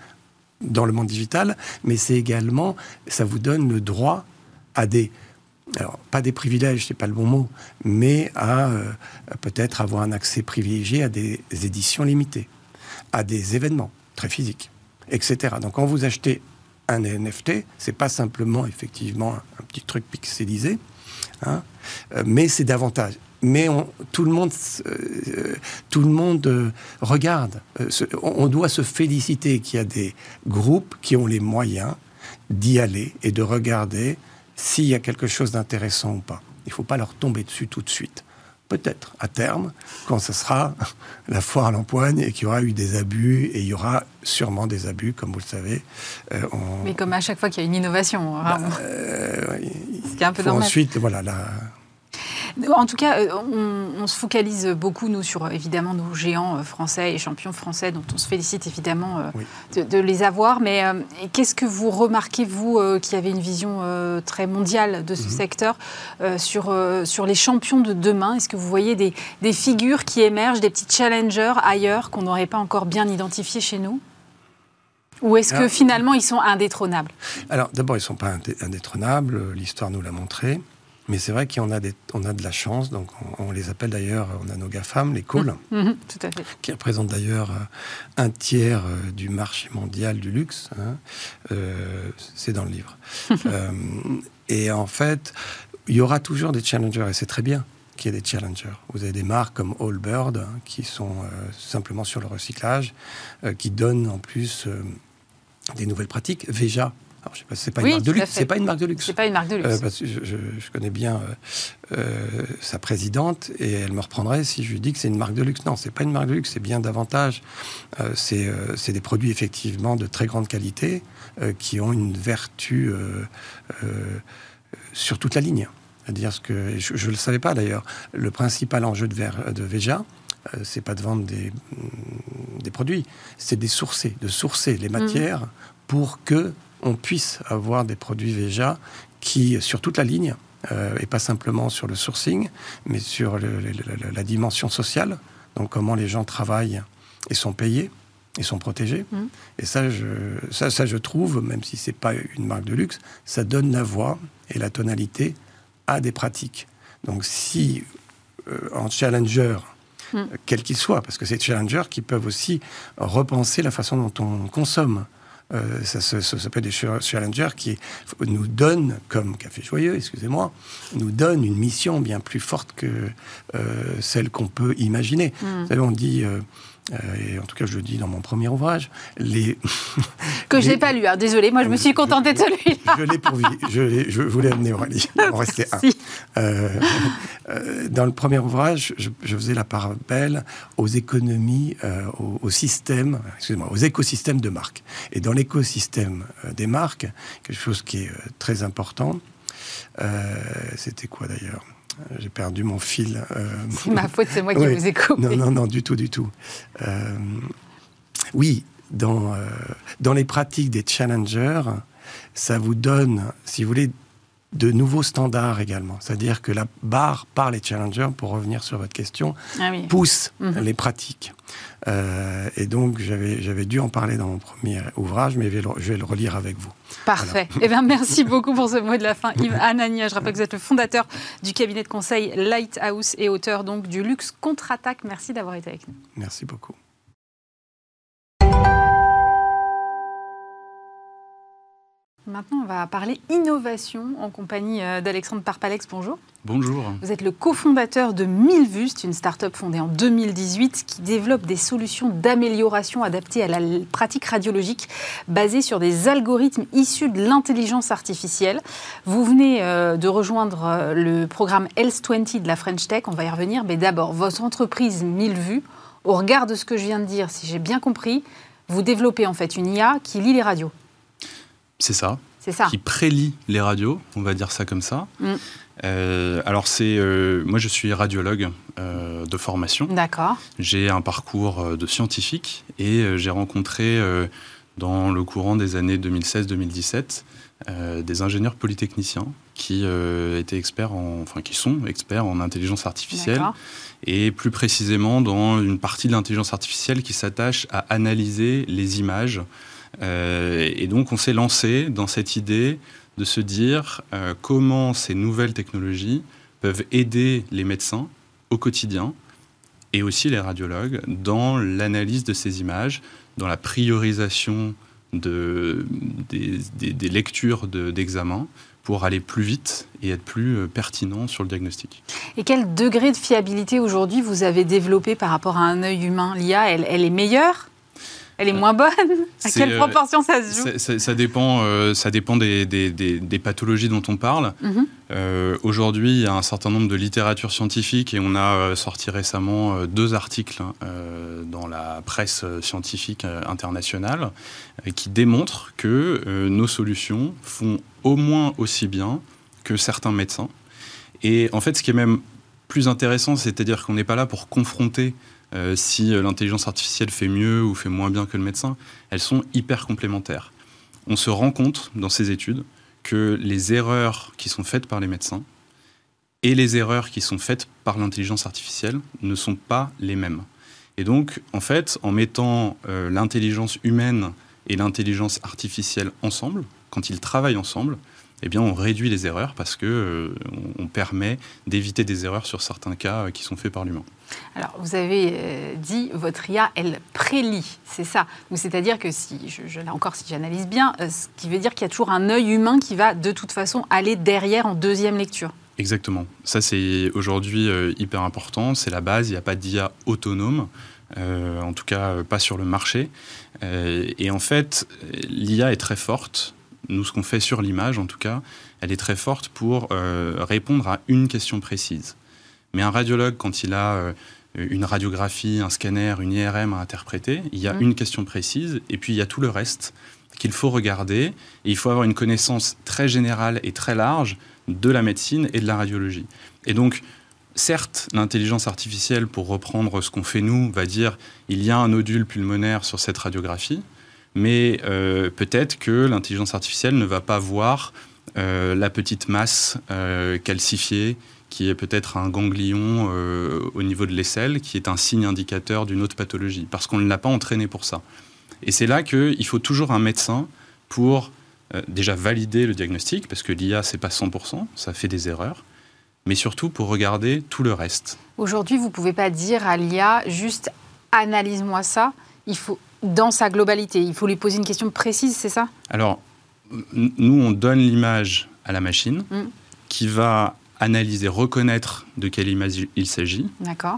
dans le monde digital, mais c'est également, ça vous donne le droit à des alors pas des privilèges, c'est pas le bon mot, mais à, euh, peut-être avoir un accès privilégié à des éditions limitées, à des événements très physiques, etc. Donc quand vous achetez un NFT, c'est pas simplement effectivement un, petit truc pixelisé, hein, euh, mais c'est davantage. Mais tout le monde, euh, tout le monde regarde. on doit se féliciter qu'il y a des groupes qui ont les moyens d'y aller et de regarder s'il y a quelque chose d'intéressant ou pas. Il ne faut pas leur tomber dessus tout de suite. Peut-être à terme, quand ce sera la foire à l'empoigne et qu'il y aura eu des abus, et il y aura sûrement des abus, comme vous le savez. Euh, Mais comme à chaque fois qu'il y a une innovation. Hein. Bah, euh, Ce qui est un peu normal. Ensuite, voilà, la, en tout cas, euh, on, se focalise beaucoup, nous, sur évidemment nos géants euh, français et champions français, dont on se félicite évidemment euh, de, les avoir. Mais qu'est-ce que vous remarquez, vous, qui avez une vision très mondiale de ce mhm. secteur, sur, sur les champions de demain? Est-ce que vous voyez des, des figures qui émergent, des petits challengers ailleurs qu'on n'aurait pas encore bien identifiés chez nous? Ou est-ce que finalement ils sont indétrônables? Alors d'abord ils ne sont pas indétrônables, l'histoire nous l'a montré. Mais c'est vrai qu'on a, des, on a de la chance, donc on, les appelle d'ailleurs, on a nos GAFAM, les mmh. Mmh, tout à fait. qui représentent d'ailleurs euh, un tiers euh, du marché mondial du luxe. Hein. Euh, c'est dans le livre. et en fait, il y aura toujours des challengers, et c'est très bien qu'il y ait des challengers. Vous avez des marques comme Allbird, hein, qui sont simplement sur le recyclage, qui donnent en plus des nouvelles pratiques. Veja, alors, je sais pas, c'est pas, une marque de luxe. C'est pas une marque de luxe. C'est pas une marque de luxe. Euh, parce que je, connais bien euh, euh, sa présidente et elle me reprendrait si je lui dis que c'est une marque de luxe. Non, c'est pas une marque de luxe. C'est bien davantage. c'est des produits effectivement de très grande qualité qui ont une vertu sur toute la ligne. C'est-à-dire ce que je ne le savais pas d'ailleurs. Le principal enjeu de, de Veja, c'est pas de vendre des, des produits, c'est des sourcer, de sourcer les mmh. matières pour que on puisse avoir des produits Veja qui, sur toute la ligne, euh, et pas simplement sur le sourcing, mais sur la dimension sociale, donc comment les gens travaillent et sont payés et sont protégés. Mmh. Et ça je, ça, ça, je trouve, même si c'est pas une marque de luxe, ça donne la voix et la tonalité à des pratiques. Donc si euh, en challenger, mmh. quel qu'il soit, parce que c'est challengers qui peuvent aussi repenser la façon dont on consomme. Euh, ça, s'appelle des challengers qui nous donnent, comme Café Joyeux, excusez-moi, nous donnent une mission bien plus forte que euh, celle qu'on peut imaginer. Hmm. Vous savez, on dit euh, euh, et en tout cas je le dis dans mon premier ouvrage, les... Que je n'ai pas lu, hein. désolé, moi je me suis contentée de celui-là. je l'ai pourvu, je, je voulais amener Aurélie, en restait un. Euh, euh, dans le premier ouvrage, je, faisais la part belle aux économies, au, au, système, excusez-moi, aux écosystèmes de marques. Et dans l'écosystème des marques, quelque chose qui est très important, c'était quoi d'ailleurs? J'ai perdu mon fil. c'est ma faute, c'est moi qui vous ai coupé. Non, non, non, du tout, du tout. oui, dans, dans les pratiques des challengers, ça vous donne, si vous voulez, de nouveaux standards également. C'est-à-dire que la barre par les challengers, pour revenir sur votre question, ah pousse mhm. les pratiques. Euh, et donc, j'avais dû en parler dans mon premier ouvrage, mais je vais le, relire avec vous. Parfait. Eh bien, merci beaucoup pour ce mot de la fin, Yves Anania. Je rappelle que vous êtes le fondateur du cabinet de conseil Lighthouse et auteur donc du Luxe Contre-Attaque. Merci d'avoir été avec nous. Merci beaucoup. Maintenant, on va parler innovation en compagnie euh, d'Alexandre Parpalex. Bonjour. Bonjour. Vous êtes le cofondateur de Milvust, une start-up fondée en 2018 qui développe des solutions d'amélioration adaptées à la pratique radiologique basées sur des algorithmes issus de l'intelligence artificielle. Vous venez euh, de rejoindre euh, le programme Health 20 de la French Tech. On va y revenir. Mais d'abord, votre entreprise Milvu, au regard de ce que je viens de dire, si j'ai bien compris, vous développez en fait une IA qui lit les radios. C'est ça. C'est ça. Qui prélit les radios, on va dire ça comme ça. Mm. Euh, alors c'est, euh, moi je suis radiologue euh, de formation. D'accord. J'ai un parcours de scientifique et j'ai rencontré dans le courant des années 2016-2017 des ingénieurs polytechniciens qui étaient experts en, enfin qui sont experts en intelligence artificielle et plus précisément dans une partie de l'intelligence artificielle qui s'attache à analyser les images et donc on s'est lancé dans cette idée de se dire euh, comment ces nouvelles technologies peuvent aider les médecins au quotidien et aussi les radiologues dans l'analyse de ces images, dans la priorisation de, des, lectures d'examen pour aller plus vite et être plus euh, pertinent sur le diagnostic. Et quel degré de fiabilité aujourd'hui vous avez développé par rapport à un œil humain? L'IA, elle est meilleure? Elle est moins bonne À quelle euh, proportion ça se joue ça, dépend, euh, ça dépend des, des, pathologies dont on parle. Mhm. Euh, aujourd'hui, il y a un certain nombre de littératures scientifiques et on a sorti récemment deux articles hein, dans la presse scientifique internationale qui démontrent que nos solutions font au moins aussi bien que certains médecins. Et en fait, ce qui est même plus intéressant, c'est-à-dire qu'on n'est pas là pour confronter euh, si euh, l'intelligence artificielle fait mieux ou fait moins bien que le médecin, elles sont hyper complémentaires. On se rend compte dans ces études que les erreurs qui sont faites par les médecins et les erreurs qui sont faites par l'intelligence artificielle ne sont pas les mêmes. Et donc, en fait, en mettant euh, l'intelligence humaine et l'intelligence artificielle ensemble, quand ils travaillent ensemble, eh bien, on réduit les erreurs parce que on permet d'éviter des erreurs sur certains cas qui sont faits par l'humain. Alors, vous avez euh, dit, votre IA, elle prélit, c'est ça. C'est-à-dire que si, je, là encore, si j'analyse bien, euh, ce qui veut dire qu'il y a toujours un œil humain qui va de toute façon aller derrière en deuxième lecture. Exactement. Ça, c'est aujourd'hui euh, hyper important. C'est la base. Il n'y a pas d'IA autonome. en tout cas, pas sur le marché. et en fait, l'IA est très forte. Nous, ce qu'on fait sur l'image, en tout cas, elle est très forte pour répondre à une question précise. Mais un radiologue, quand il a euh, une radiographie, un scanner, une IRM à interpréter, il y a mmh. une question précise et puis il y a tout le reste qu'il faut regarder. Et il faut avoir une connaissance très générale et très large de la médecine et de la radiologie. Et donc, certes, l'intelligence artificielle, pour reprendre ce qu'on fait nous, va dire il y a un nodule pulmonaire sur cette radiographie, mais euh, peut-être que l'intelligence artificielle ne va pas voir euh, la petite masse calcifiée qui est peut-être un ganglion euh, au niveau de l'aisselle, qui est un signe indicateur d'une autre pathologie, parce qu'on ne l'a pas entraîné pour ça. Et c'est là qu'il faut toujours un médecin pour euh, déjà valider le diagnostic, parce que l'IA, c'est pas 100%, ça fait des erreurs, mais surtout pour regarder tout le reste. Aujourd'hui, vous ne pouvez pas dire à l'IA juste analyse-moi ça. Il faut, dans sa globalité, il faut lui poser une question précise, c'est ça? Alors, nous, on donne l'image à la machine mm. qui va analyser, reconnaître de quelle image il s'agit.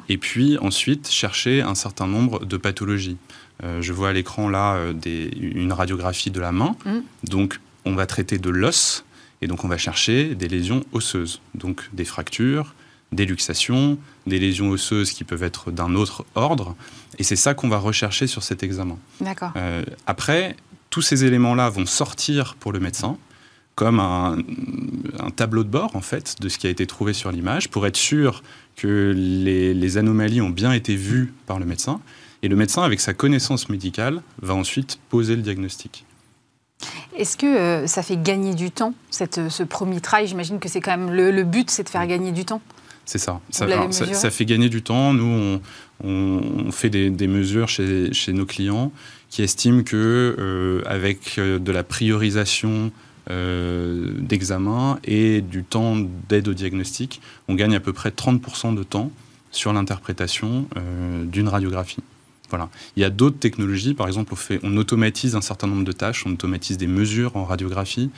Et puis ensuite chercher un certain nombre de pathologies. Euh, je vois à l'écran là euh, des, une radiographie de la main. Mm. Donc on va traiter de l'os et donc on va chercher des lésions osseuses. Donc des fractures, des luxations, des lésions osseuses qui peuvent être d'un autre ordre. Et c'est ça qu'on va rechercher sur cet examen. D'accord. Euh, après, tous ces éléments-là vont sortir pour le médecin comme un, tableau de bord en fait de ce qui a été trouvé sur l'image pour être sûr que les, anomalies ont bien été vues par le médecin. Et le médecin, avec sa connaissance médicale, va ensuite poser le diagnostic. Est-ce que euh, ça fait gagner du temps, cette, ce premier travail J'imagine que c'est quand même le, but, c'est de faire gagner du temps. C'est ça. Ça, ça, fait gagner du temps. Nous, on, fait des, mesures chez, chez, nos clients qui estiment que euh, avec euh, de la priorisation euh, d'examen et du temps d'aide au diagnostic, on gagne à peu près 30% de temps sur l'interprétation euh, d'une radiographie. Voilà. Il y a d'autres technologies, par exemple, on, fait, on automatise un certain nombre de tâches, on automatise des mesures en radiographie,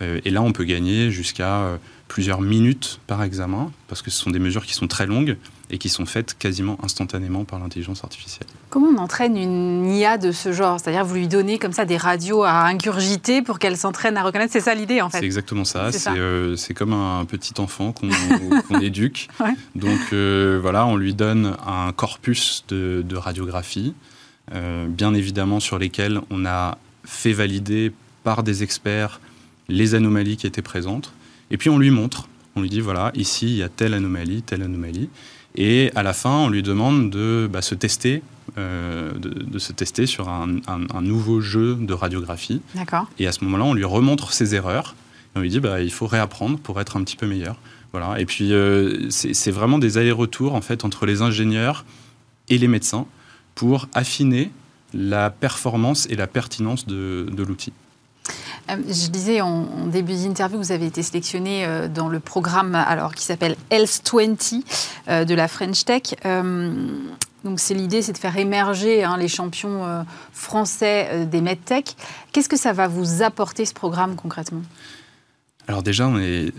euh, et là, on peut gagner jusqu'à plusieurs minutes par examen, parce que ce sont des mesures qui sont très longues et qui sont faites quasiment instantanément par l'intelligence artificielle. Comment on entraîne une IA de ce genre? C'est-à-dire vous lui donnez comme ça des radios à ingurgiter pour qu'elle s'entraîne à reconnaître? C'est ça l'idée en fait C'est exactement ça. C'est euh, comme un petit enfant qu'on éduque. Donc euh, voilà, on lui donne un corpus de, radiographie, euh, bien évidemment sur lesquels on a fait valider par des experts les anomalies qui étaient présentes. Et puis on lui montre, on lui dit voilà, ici il y a telle anomalie, telle anomalie. Et à la fin, on lui demande de bah, se tester, euh, de, se tester sur un, nouveau jeu de radiographie. D'accord. Et à ce moment-là, on lui remontre ses erreurs. Et on lui dit bah, il faut réapprendre pour être un petit peu meilleur. Voilà. Et puis euh, c'est vraiment des allers-retours en fait entre les ingénieurs et les médecins pour affiner la performance et la pertinence de l'outil. Euh, je disais en, début d'interview, vous avez été sélectionné euh, dans le programme alors, qui s'appelle Health 20 euh, de la French Tech. donc c'est l'idée, c'est de faire émerger hein, les champions français des medtech. Qu'est-ce que ça va vous apporter ce programme concrètement? Alors déjà, on est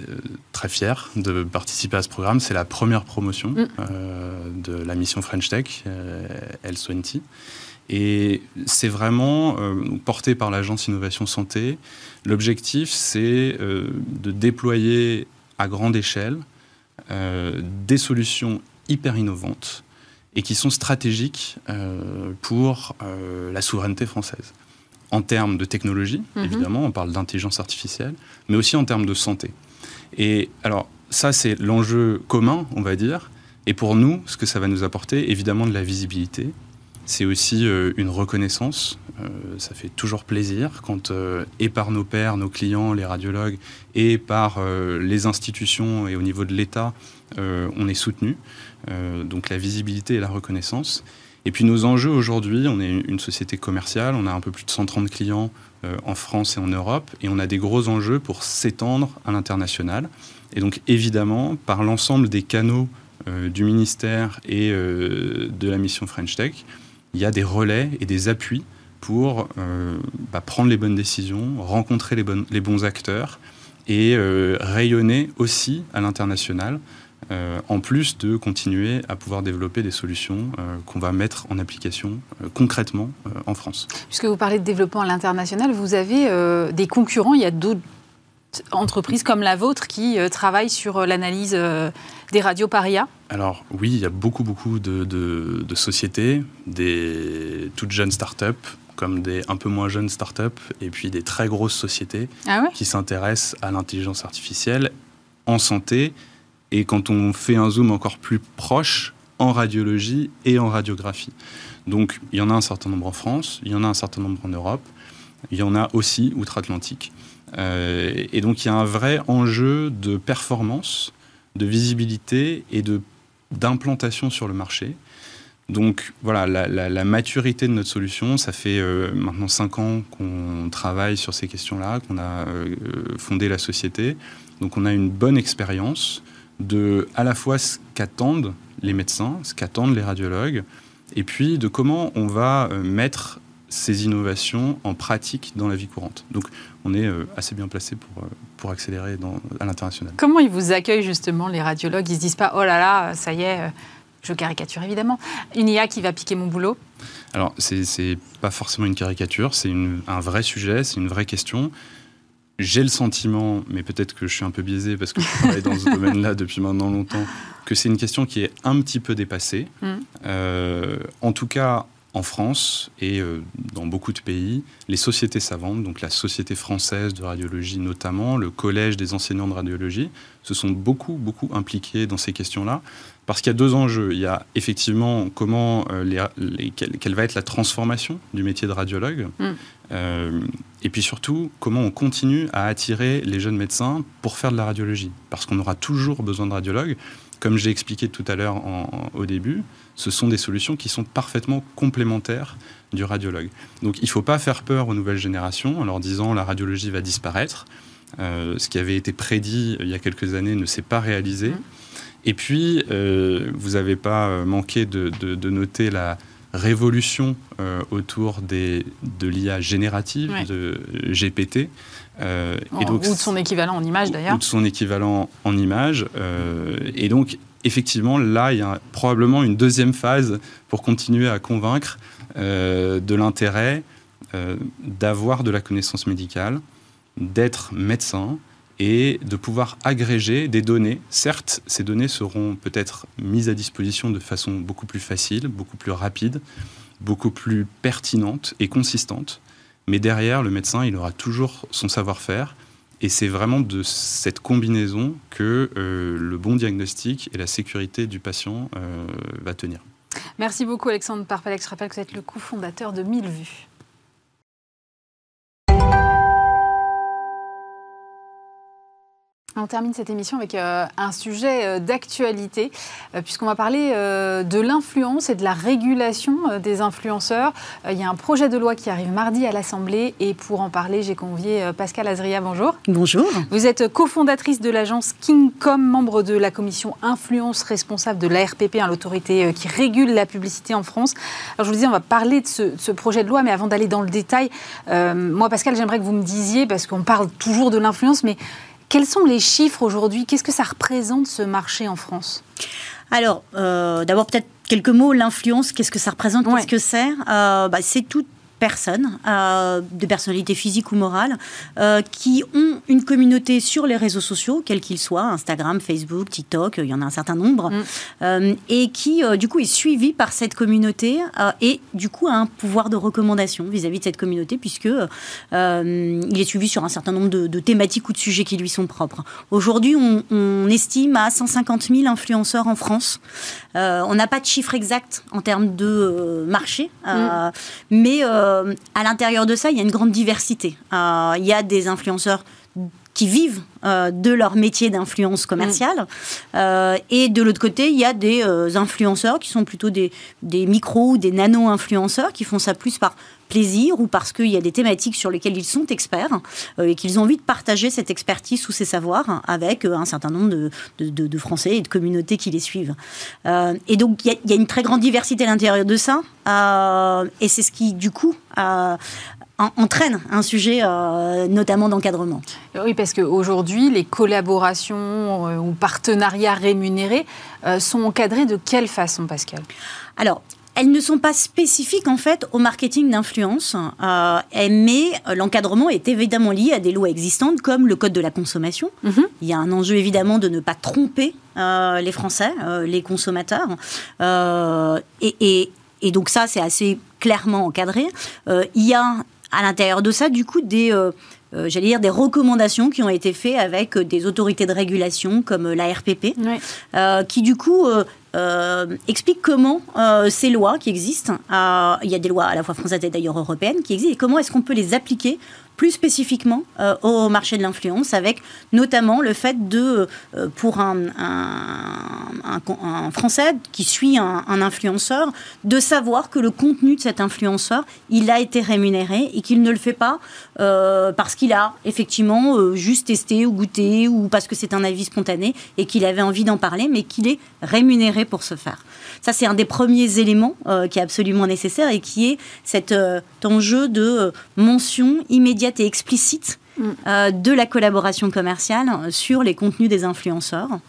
très fiers de participer à ce programme. C'est la première promotion mm. de la mission French Tech, Health 20. Et c'est vraiment euh, porté par l'agence Innovation Santé. L'objectif, c'est euh, de déployer à grande échelle euh, des solutions hyper innovantes et qui sont stratégiques pour la souveraineté française. En termes de technologie, mhm. évidemment, on parle d'intelligence artificielle, mais aussi en termes de santé. Et alors, ça, c'est l'enjeu commun, on va dire. Et pour nous, ce que ça va nous apporter, évidemment, de la visibilité, c'est aussi euh, une reconnaissance. Euh, ça fait toujours plaisir quand, euh, et par nos pairs, nos clients, les radiologues, et par les institutions et au niveau de l'État, on est soutenu. donc la visibilité et la reconnaissance. Et puis nos enjeux aujourd'hui, on est une société commerciale, on a un peu plus de 130 clients en France et en Europe, et on a des gros enjeux pour s'étendre à l'international. Et donc évidemment, par l'ensemble des canaux du ministère et de la mission French Tech, il y a des relais et des appuis pour euh, bah, prendre les bonnes décisions, rencontrer les, bons acteurs et euh, rayonner aussi à l'international, euh, en plus de continuer à pouvoir développer des solutions qu'on va mettre en application concrètement en France. Puisque vous parlez de développement à l'international, vous avez des concurrents, il y a d'autres entreprises comme la vôtre qui travaillent sur l'analyse des radios paria? Alors oui, il y a beaucoup, beaucoup de, sociétés, des toutes jeunes startups comme des un peu moins jeunes startups et puis des très grosses sociétés ah qui s'intéressent à l'intelligence artificielle en santé et quand on fait un zoom encore plus proche en radiologie et en radiographie. Donc il y en a un certain nombre en France, il y en a un certain nombre en Europe, il y en a aussi outre-Atlantique. Euh, et donc il y a un vrai enjeu de performance de visibilité et d'implantation sur le marché. Donc voilà, la, maturité de notre solution, ça fait euh, maintenant cinq ans qu'on travaille sur ces questions-là, qu'on a euh, fondé la société. Donc on a une bonne expérience de à la fois ce qu'attendent les médecins, ce qu'attendent les radiologues, et puis de comment on va mettre ces innovations en pratique dans la vie courante. Donc on est assez bien placé pour, pour accélérer dans, à l'international. Comment ils vous accueillent justement, les radiologues? Ils se disent pas, oh là là, ça y est, je caricature évidemment, une IA qui va piquer mon boulot? Alors, c'est pas forcément une caricature, c'est un vrai sujet, c'est une vraie question. J'ai le sentiment, mais peut-être que je suis un peu biaisé parce que je travaille dans ce domaine-là depuis maintenant longtemps, que c'est une question qui est un petit peu dépassée. Mm. Euh, en tout cas, en France et dans beaucoup de pays, les sociétés savantes, donc la Société française de radiologie notamment, le Collège des enseignants de radiologie, se sont beaucoup, beaucoup impliqués dans ces questions-là. Parce qu'il y a deux enjeux. Il y a effectivement comment, quelle, va être la transformation du métier de radiologue. Mm. et puis surtout, comment on continue à attirer les jeunes médecins pour faire de la radiologie. Parce qu'on aura toujours besoin de radiologues. Comme j'ai expliqué tout à l'heure au début, ce sont des solutions qui sont parfaitement complémentaires du radiologue. Donc il ne faut pas faire peur aux nouvelles générations en leur disant la radiologie va disparaître. Euh, ce qui avait été prédit il y a quelques années ne s'est pas réalisé. Mmh. Et puis, euh, vous n'avez pas manqué de, noter la révolution euh, autour des, de l'IA générative, de GPT. Et donc, ou de son équivalent en image d'ailleurs. Ou de son équivalent en image. et donc, effectivement, là, il y a probablement une deuxième phase pour continuer à convaincre euh, de l'intérêt euh, d'avoir de la connaissance médicale, d'être médecin et de pouvoir agréger des données. Certes, ces données seront peut-être mises à disposition de façon beaucoup plus facile, beaucoup plus rapide, beaucoup plus pertinente et consistante. Mais derrière, le médecin, il aura toujours son savoir-faire et c'est vraiment de cette combinaison que euh, le bon diagnostic et la sécurité du patient euh, va tenir. Merci beaucoup Alexandre Parpalex. Je rappelle que vous êtes le cofondateur de 1000 vues. On termine cette émission avec euh, un sujet euh, d'actualité, euh, puisqu'on va parler de l'influence et de la régulation des influenceurs. Il y a un projet de loi qui arrive mardi à l'Assemblée, et pour en parler, j'ai convié Pascal Azria. Bonjour. Bonjour. Vous êtes cofondatrice de l'agence Kingcom, membre de la commission influence responsable de l'ARPP, hein, l'autorité qui régule la publicité en France. Alors je vous disais, on va parler de ce, projet de loi, mais avant d'aller dans le détail, moi Pascal, j'aimerais que vous me disiez, parce qu'on parle toujours de l'influence, mais quels sont les chiffres aujourd'hui? Qu'est-ce que ça représente ce marché en France? Alors, euh, d'abord peut-être quelques mots, l'influence, qu'est-ce que ça représente, qu'est-ce que c'est? Euh, bah, C'est tout personnes, euh, de personnalités physiques ou morales, euh, qui ont une communauté sur les réseaux sociaux, quels qu'ils soient, Instagram, Facebook, TikTok, il y en a un certain nombre, mm. euh, et qui, du coup, est suivi par cette communauté et, du coup, a un pouvoir de recommandation vis-à-vis de cette communauté, puisque il est suivi sur un certain nombre de, thématiques ou de sujets qui lui sont propres. Aujourd'hui, on, on, estime à 150 000 influenceurs en France. on n'a pas de chiffre exact en termes de marché, mm. mais euh, à l'intérieur de ça, il y a une grande diversité. Euh, il y a des influenceurs qui vivent euh, de leur métier d'influence commerciale. Mm. et de l'autre côté, il y a des influenceurs qui sont plutôt des, des micros ou des nano-influenceurs qui font ça plus par plaisir ou parce qu'il y a des thématiques sur lesquelles ils sont experts et qu'ils ont envie de partager cette expertise ou ces savoirs avec un certain nombre de, de, Français et de communautés qui les suivent. et donc, il y, y, a une très grande diversité à l'intérieur de ça. et c'est ce qui, du coup, entraîne un sujet euh, notamment d'encadrement. Oui, parce qu'aujourd'hui, les collaborations euh, ou partenariats rémunérés euh, sont encadrés de quelle façon, Pascal? Alors, elles ne sont pas spécifiques en fait au marketing d'influence, mais l'encadrement est évidemment lié à des lois existantes comme le code de la consommation. Mhm. Il y a un enjeu évidemment de ne pas tromper les Français, les consommateurs, et, et, donc ça c'est assez clairement encadré. il y a à l'intérieur de ça, du coup, des, euh, euh, j'allais dire, des recommandations qui ont été faites avec des autorités de régulation comme la RPP, euh, qui du coup expliquent comment ces lois qui existent, il y a des lois à la fois françaises et d'ailleurs européennes qui existent, et comment est-ce qu'on peut les appliquer plus spécifiquement euh, au marché de l'influence, avec notamment le fait de, euh, pour un, Français qui suit un, influenceur, de savoir que le contenu de cet influenceur, il a été rémunéré et qu'il ne le fait pas euh, parce qu'il a effectivement juste testé ou goûté ou parce que c'est un avis spontané et qu'il avait envie d'en parler, mais qu'il est rémunéré pour ce faire. Ça, c'est un des premiers éléments qui est absolument nécessaire et qui est cet enjeu de mention immédiate et explicite mm. euh, de la collaboration commerciale sur les contenus des influenceurs.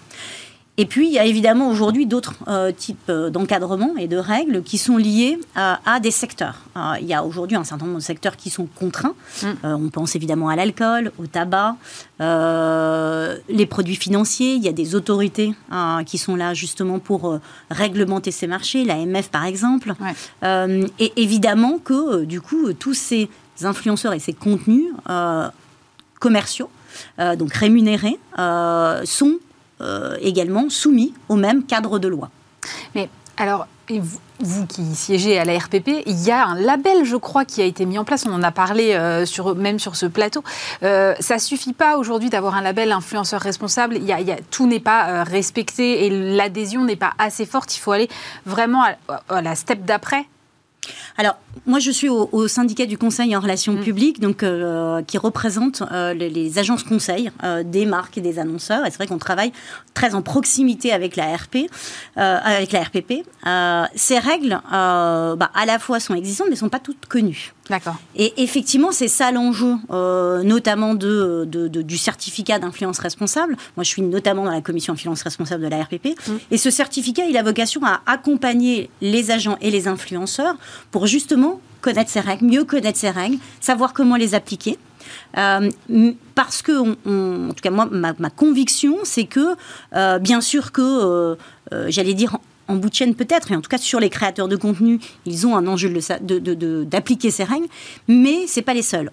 Et puis, il y a évidemment aujourd'hui d'autres euh, types euh, d'encadrement et de règles qui sont liées à des secteurs. il y a aujourd'hui un certain nombre de secteurs qui sont contraints. Mm. on pense évidemment à l'alcool, au tabac, les produits financiers. Il y a des autorités qui sont là justement pour réglementer ces marchés, l'AMF par exemple. et évidemment que, du coup, tous ces influenceurs et ces contenus commerciaux, donc rémunérés, sont euh, également soumis au même cadre de loi. Mais alors, vous, qui siégez à la RPP, il y a un label, je crois, qui a été mis en place. On en a parlé euh, sur, même sur ce plateau. Euh, ça suffit pas aujourd'hui d'avoir un label influenceur responsable. Il y a, tout n'est pas euh, respecté et l'adhésion n'est pas assez forte. Il faut aller vraiment à la step d'après alors, moi, je suis au, syndicat du conseil en relations mm. publiques, donc, euh, qui représente euh, les, agences conseils euh, des marques et des annonceurs. Et c'est vrai qu'on travaille très en proximité avec la RP, avec la RPP. ces règles, bah, à la fois sont existantes, mais ne sont pas toutes connues. D'accord. Et effectivement, c'est ça l'enjeu, notamment de, du certificat d'influence responsable. Moi, je suis notamment dans la commission influence responsable de la RPP. Mm. Et ce certificat, il a vocation à accompagner les agents et les influenceurs pour justement connaître ces règles, mieux connaître ces règles, savoir comment les appliquer. Euh, parce que, en tout cas, moi, ma, conviction, c'est que, euh, bien sûr que, euh, j'allais dire, en bout de chaîne peut-être, et en tout cas sur les créateurs de contenu, ils ont un enjeu d'appliquer de, ces règles, mais c'est pas les seuls.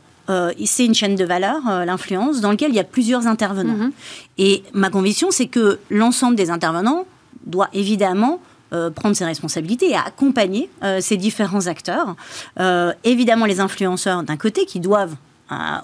c'est une chaîne de valeur, l'influence, dans laquelle il y a plusieurs intervenants. Mm-hmm. Et ma conviction, c'est que l'ensemble des intervenants doit évidemment euh, prendre ses responsabilités et accompagner euh, ces différents acteurs. Euh, évidemment, les influenceurs d'un côté qui doivent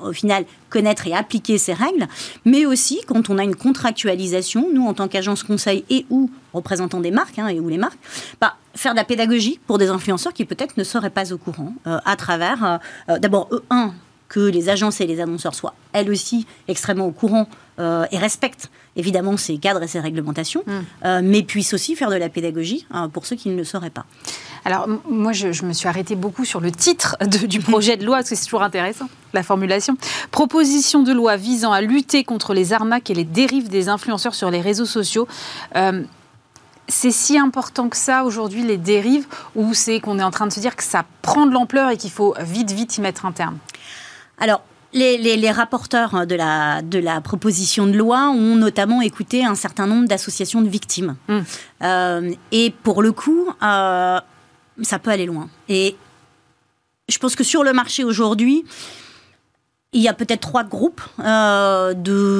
au final connaître et appliquer ces règles, mais aussi quand on a une contractualisation, nous en tant qu'agence conseil et ou représentants des marques hein, et ou les marques, bah, faire de la pédagogie pour des influenceurs qui peut-être ne seraient pas au courant à travers d'abord un que les agences et les annonceurs soient elles aussi extrêmement au courant euh, et respectent évidemment ces cadres et ces réglementations, mm. euh, mais puissent aussi faire de la pédagogie hein, pour ceux qui ne le sauraient pas. Alors moi, je, me suis arrêtée beaucoup sur le titre du projet de loi, parce que c'est toujours intéressant, la formulation. Proposition de loi visant à lutter contre les arnaques et les dérives des influenceurs sur les réseaux sociaux. Euh, c'est si important que ça aujourd'hui, les dérives, ou c'est qu'on est en train de se dire que ça prend de l'ampleur et qu'il faut vite, vite y mettre un terme? Alors, les, rapporteurs de la, de la proposition de loi ont notamment écouté un certain nombre d'associations de victimes. Hmm. Euh, et pour le coup, euh, ça peut aller loin. Et je pense que sur le marché aujourd'hui, il y a peut-être trois groupes euh,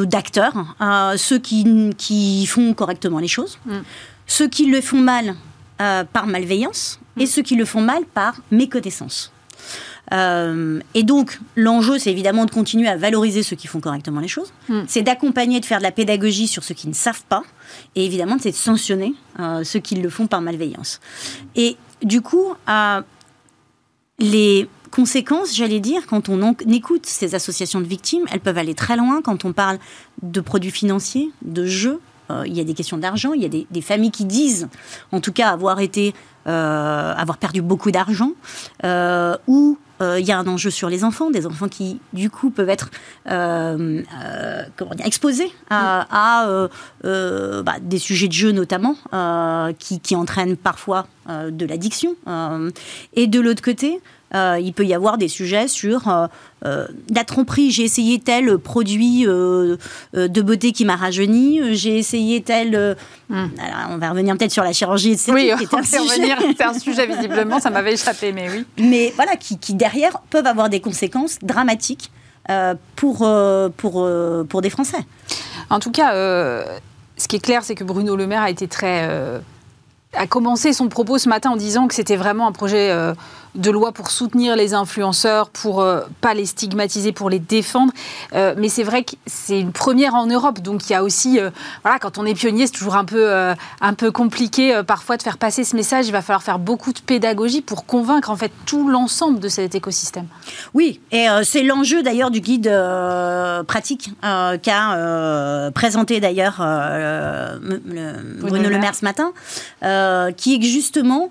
d'acteurs. ceux qui, qui, font correctement les choses, hmm. ceux qui le font mal par malveillance et hmm. ceux qui le font mal par méconnaissance. Euh, et donc, l'enjeu, c'est évidemment de continuer à valoriser ceux qui font correctement les choses. Hmm. C'est d'accompagner, de faire de la pédagogie sur ceux qui ne savent pas. Et évidemment, c'est de sanctionner euh, ceux qui le font par malveillance. Et du coup, euh, les conséquences, j'allais dire, quand on écoute ces associations de victimes, elles peuvent aller très loin quand on parle de produits financiers, de jeux. il y a des questions d'argent, il y a des, des, familles qui disent, en tout cas, avoir été, avoir perdu beaucoup d'argent, ou euh, il y a un enjeu sur les enfants, des enfants qui, du coup, peuvent être euh, euh, exposés à, bah, des sujets de jeu, notamment, qui, entraînent parfois de l'addiction. et de l'autre côté, il peut y avoir des sujets sur la tromperie. J'ai essayé tel produit de beauté qui m'a rajeuni. J'ai essayé tel. Hmm. on va revenir peut-être sur la chirurgie esthétique. Oui, on va revenir. C'est un sujet visiblement, ça m'avait échappé, mais oui. Mais voilà, qui, qui derrière peuvent avoir des conséquences dramatiques euh, pour, euh, pour, euh, pour des Français. En tout cas, ce qui est clair, c'est que Bruno Le Maire a été très a commencé son propos ce matin en disant que c'était vraiment un projet de loi pour soutenir les influenceurs, pour euh, pas les stigmatiser, pour les défendre. Euh, mais c'est vrai que c'est une première en Europe, donc il y a aussi, euh, voilà, quand on est pionnier, c'est toujours un peu, un peu compliqué parfois de faire passer ce message. Il va falloir faire beaucoup de pédagogie pour convaincre en fait tout l'ensemble de cet écosystème. Oui, et c'est l'enjeu d'ailleurs du guide pratique qu'a présenté d'ailleurs Bruno Le Maire ce matin, qui est justement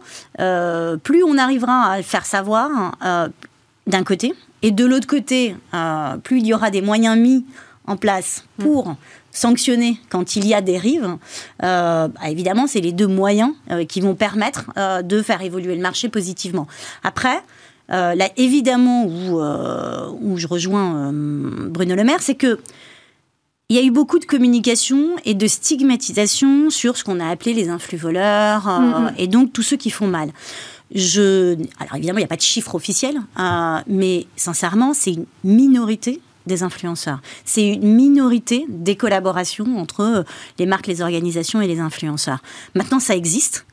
plus on arrivera à faire savoir euh, d'un côté, et de l'autre côté, euh, plus il y aura des moyens mis en place pour sanctionner quand il y a dérive, euh, bah, évidemment, c'est les deux moyens euh, qui vont permettre euh, de faire évoluer le marché positivement. Après, là, évidemment, où, où je rejoins Bruno Le Maire, c'est que il y a eu beaucoup de communication et de stigmatisation sur ce qu'on a appelé les influx voleurs mm-hmm. et donc tous ceux qui font mal. Je, alors évidemment, il n'y a pas de chiffre officiel, mais sincèrement, c'est une minorité des influenceurs. C'est une minorité des collaborations entre euh, les marques, les organisations et les influenceurs. Maintenant, ça existe.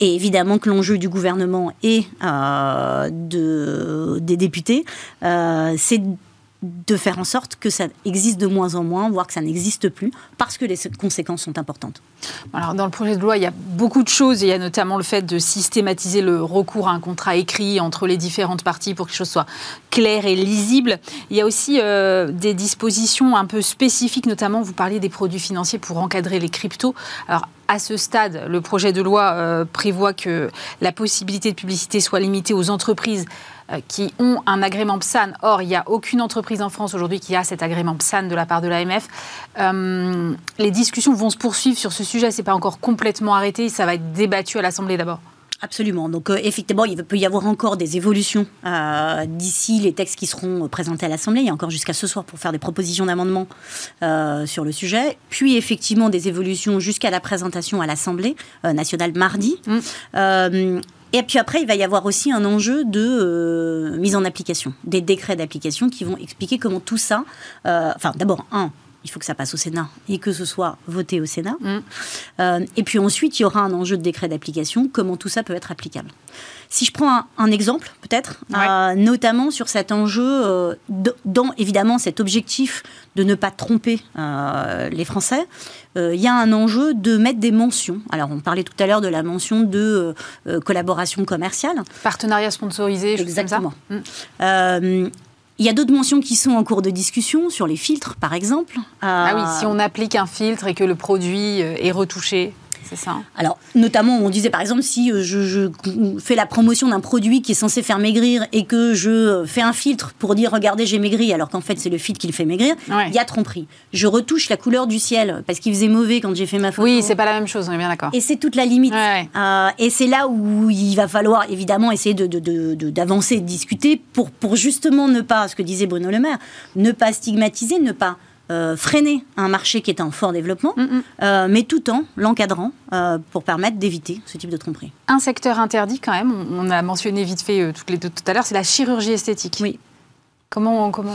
Et évidemment que l'enjeu du gouvernement et euh, de, des députés, euh, c'est de faire en sorte que ça existe de moins en moins, voire que ça n'existe plus, parce que les conséquences sont importantes. Alors, dans le projet de loi, il y a beaucoup de choses. Il y a notamment le fait de systématiser le recours à un contrat écrit entre les différentes parties pour que les choses soient claires et lisibles. Il y a aussi euh, des dispositions un peu spécifiques, notamment, vous parliez des produits financiers pour encadrer les cryptos. Alors, à ce stade, le projet de loi euh, prévoit que la possibilité de publicité soit limitée aux entreprises qui ont un agrément PSAN. Or, il n'y a aucune entreprise en France aujourd'hui qui a cet agrément PSAN de la part de l'AMF. Euh, les discussions vont se poursuivre sur ce sujet. Ce n'est pas encore complètement arrêté. Ça va être débattu à l'Assemblée d'abord. Absolument. Donc euh, effectivement, il peut y avoir encore des évolutions d'ici les textes qui seront présentés à l'Assemblée. Il y a encore jusqu'à ce soir pour faire des propositions d'amendement sur le sujet. Puis effectivement des évolutions jusqu'à la présentation à l'Assemblée nationale mardi. Mm. Et puis après, il va y avoir aussi un enjeu de euh, mise en application, des décrets d'application qui vont expliquer comment tout ça. Euh, enfin, d'abord, un, il faut que ça passe au Sénat et que ce soit voté au Sénat. Mm. Euh, et puis ensuite, il y aura un enjeu de décret d'application, comment tout ça peut être applicable. Si je prends un, exemple, peut-être, euh, notamment sur cet enjeu, euh, dans évidemment cet objectif de ne pas tromper les Français, il y a un enjeu de mettre des mentions. Alors, on parlait tout à l'heure de la mention de collaboration commerciale. Partenariat sponsorisé, Exactement. Comme ça. Mm. Il y a d'autres mentions qui sont en cours de discussion sur les filtres, par exemple. Ah oui, si on applique un filtre et que le produit est retouché c'est ça. Alors, notamment, on disait par exemple, si euh, je, fais la promotion d'un produit qui est censé faire maigrir et que je fais un filtre pour dire regardez, j'ai maigri, alors qu'en fait, c'est le filtre qui le fait maigrir, il y a tromperie. Je retouche la couleur du ciel parce qu'il faisait mauvais quand j'ai fait ma photo. Oui, c'est pas la même chose, on est bien d'accord. Et c'est toute la limite. Euh, et c'est là où il va falloir évidemment essayer d'avancer, de, de, de, discuter pour, pour justement ne pas, ce que disait Bruno Le Maire, ne pas stigmatiser, ne pas euh, freiner un marché qui est en fort développement, mm, mm. Euh, mais tout en l'encadrant euh, pour permettre d'éviter ce type de tromperie. Un secteur interdit quand même, on, a mentionné vite fait toutes les deux tout à l'heure, c'est la chirurgie esthétique. Oui. Comment, comment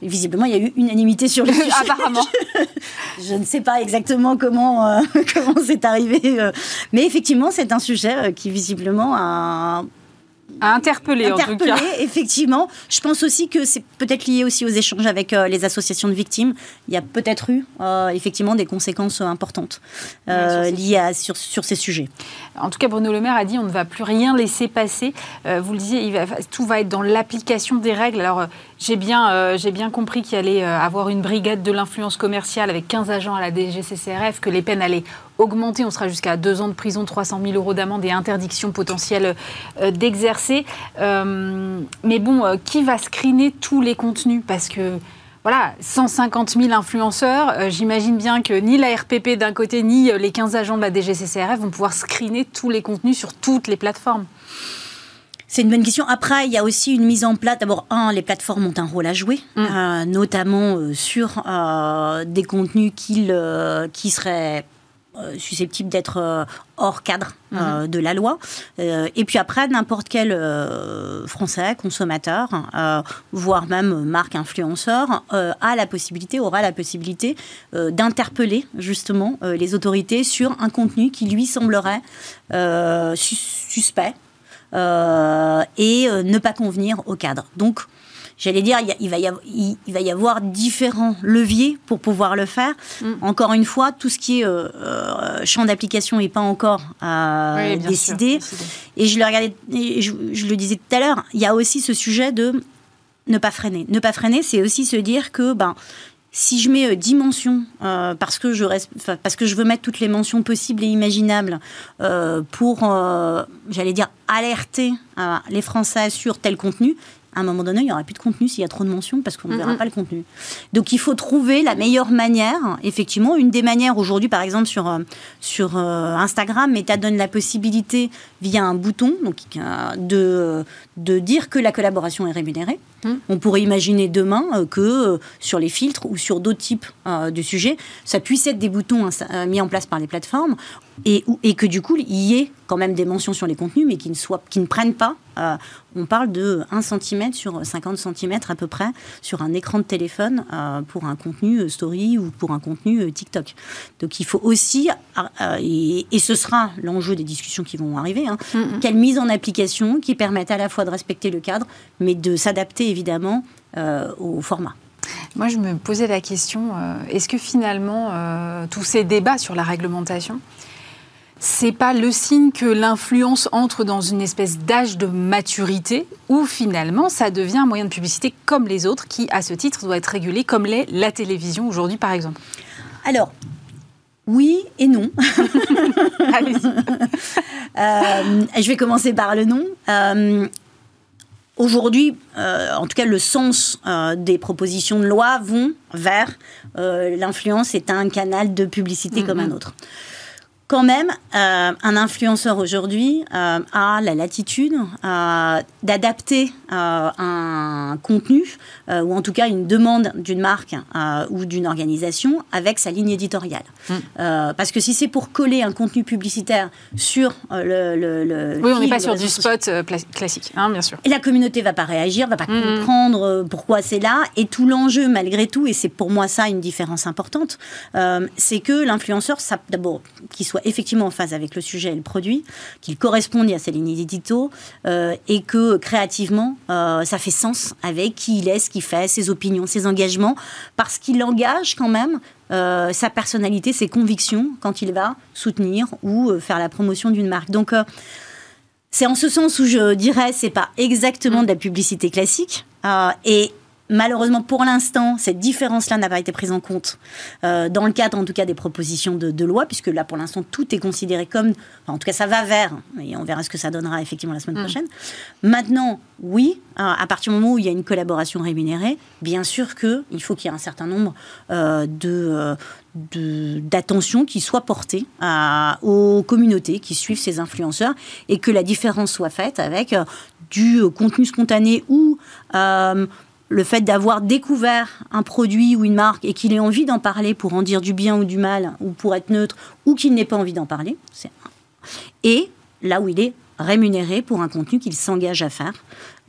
Visiblement, il y a eu unanimité sur le sujet. Apparemment. Je ne sais pas exactement comment comment c'est arrivé, mais effectivement, c'est un sujet qui visiblement a à interpeller, en tout cas. effectivement. Je pense aussi que c'est peut-être lié aussi aux échanges avec euh, les associations de victimes. Il y a peut-être eu euh, effectivement des conséquences euh, importantes liées à, sur, sur, ces sujets. En tout cas, Bruno Le Maire a dit on ne va plus rien laisser passer. vous le disiez, il va, tout va être dans l'application des règles. Alors, j'ai bien, j'ai bien compris qu'il allait avoir une brigade de l'influence commerciale avec 15 agents à la DGCCRF, que les peines allaient augmenter. On sera jusqu'à deux ans de prison, 300 000 euros d'amende et interdiction potentielle euh, d'exercer. Euh, mais bon, euh, qui va screener tous les contenus? Parce que voilà, 150 000 influenceurs, j'imagine bien que ni la RPP d'un côté, ni les 15 agents de la DGCCRF vont pouvoir screener tous les contenus sur toutes les plateformes. C'est une bonne question. Après, il y a aussi une mise en place. D'abord, un, les plateformes ont un rôle à jouer, mm. notamment sur des contenus qui seraient euh, susceptible d'être euh, hors cadre euh, mhm. de la loi. et puis après, n'importe quel Français, consommateur, voire même marque influenceur, a la possibilité, aura la possibilité d'interpeller justement les autorités sur un contenu qui lui semblerait suspect et ne pas convenir au cadre. Donc, j'allais dire, il, va y avoir, il, va y avoir différents leviers pour pouvoir le faire. Mm. Encore une fois, tout ce qui est euh, euh, champ d'application n'est pas encore euh, décidé. Et je le regardais, je, le disais tout à l'heure, il y a aussi ce sujet de ne pas freiner. Ne pas freiner, c'est aussi se dire que ben, si je mets 10 mentions parce, que je reste, parce que je veux mettre toutes les mentions possibles et imaginables pour, j'allais dire, alerter les Français sur tel contenu, à un moment donné, il n'y aura plus de contenu s'il y a trop de mentions parce qu'on ne verra pas le contenu. Donc il faut trouver la meilleure manière, effectivement. Une des manières aujourd'hui, par exemple, sur, euh, sur euh, Instagram, Meta donne la possibilité, via un bouton, donc, de, de dire que la collaboration est rémunérée. Hum. On pourrait imaginer demain que sur les filtres ou sur d'autres types de sujets, ça puisse être des boutons mis en place par les plateformes et, et que du coup, il y ait quand même des mentions sur les contenus, mais qui ne, soient, qui ne prennent pas. Euh, on parle de 1 cm sur 50 cm à peu près sur un écran de téléphone euh, pour un contenu euh, story ou pour un contenu TikTok. Donc il faut aussi, et, ce sera l'enjeu des discussions qui vont arriver, hein, quelle mise en application qui permette à la fois de respecter le cadre, mais de s'adapter évidemment au format. Moi, je me posais la question, est-ce que finalement, tous ces débats sur la réglementation, c'est pas le signe que l'influence entre dans une espèce d'âge de maturité où finalement ça devient un moyen de publicité comme les autres qui, à ce titre, doit être régulé comme l'est la télévision aujourd'hui, par exemple? Alors, oui et non. Allez-y. Euh, je vais commencer par le non. Euh, aujourd'hui, euh, en tout cas, le sens des propositions de loi vont vers l'influence est un canal de publicité comme un autre quand même, euh, un influenceur aujourd'hui euh, a la latitude euh, d'adapter un contenu, ou en tout cas une demande d'une marque ou d'une organisation avec sa ligne éditoriale. Hmm. parce que si c'est pour coller un contenu publicitaire sur le, oui, on n'est pas sur du spot classique, hein, bien sûr. Et la communauté va pas réagir, va pas hmm. comprendre pourquoi c'est là. Et tout l'enjeu, malgré tout, et c'est pour moi ça une différence importante, c'est que l'influenceur, d'abord, qu'il soit effectivement en phase avec le sujet et le produit, qu'il corresponde à ses lignes édito euh, et que créativement, euh, ça fait sens avec qui il est, ce qu'il fait, ses opinions, ses engagements, parce qu'il engage quand même euh, sa personnalité, ses convictions quand il va soutenir ou faire la promotion d'une marque. Donc, c'est en ce sens où je dirais, c'est pas exactement de la publicité classique. et Malheureusement, pour l'instant, cette différence-là n'a pas été prise en compte euh, dans le cadre, en tout cas, des propositions de, loi, puisque là, pour l'instant, tout est considéré comme, en tout cas, ça va vers, et on verra ce que ça donnera effectivement la semaine mm. prochaine. Maintenant, oui, à partir du moment où il y a une collaboration rémunérée, bien sûr qu'il faut qu'il y ait un certain nombre euh, de, euh, d'attention qui soit portée aux communautés qui suivent ces influenceurs et que la différence soit faite avec du contenu spontané ou le fait d'avoir découvert un produit ou une marque et qu'il ait envie d'en parler pour en dire du bien ou du mal, ou pour être neutre, ou qu'il n'ait pas envie d'en parler, c'est et là où il est rémunéré pour un contenu qu'il s'engage à faire.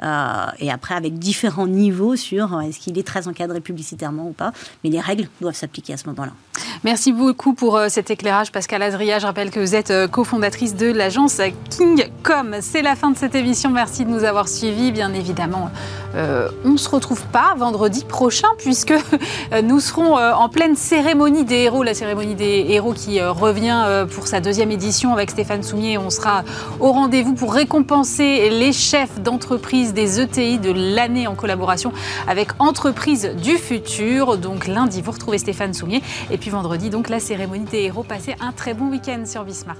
Euh, et après, avec différents niveaux sur euh, est-ce qu'il est très encadré publicitairement ou pas. Mais les règles doivent s'appliquer à ce moment-là. Merci beaucoup pour euh, cet éclairage, Pascal Azria. Je rappelle que vous êtes cofondatrice de l'agence Kingcom. C'est la fin de cette émission. Merci de nous avoir suivis. Bien évidemment, on ne se retrouve pas vendredi prochain puisque nous serons en pleine cérémonie des héros, la cérémonie des héros qui revient pour sa deuxième édition avec Stéphane Soumier. On sera au rendez-vous pour récompenser les chefs d'entreprise des ETI de l'année en collaboration avec Entreprises du Futur. Donc lundi, vous retrouvez Stéphane Soumier. Et puis vendredi, donc la cérémonie des héros. Passez un très bon week-end sur Bismart.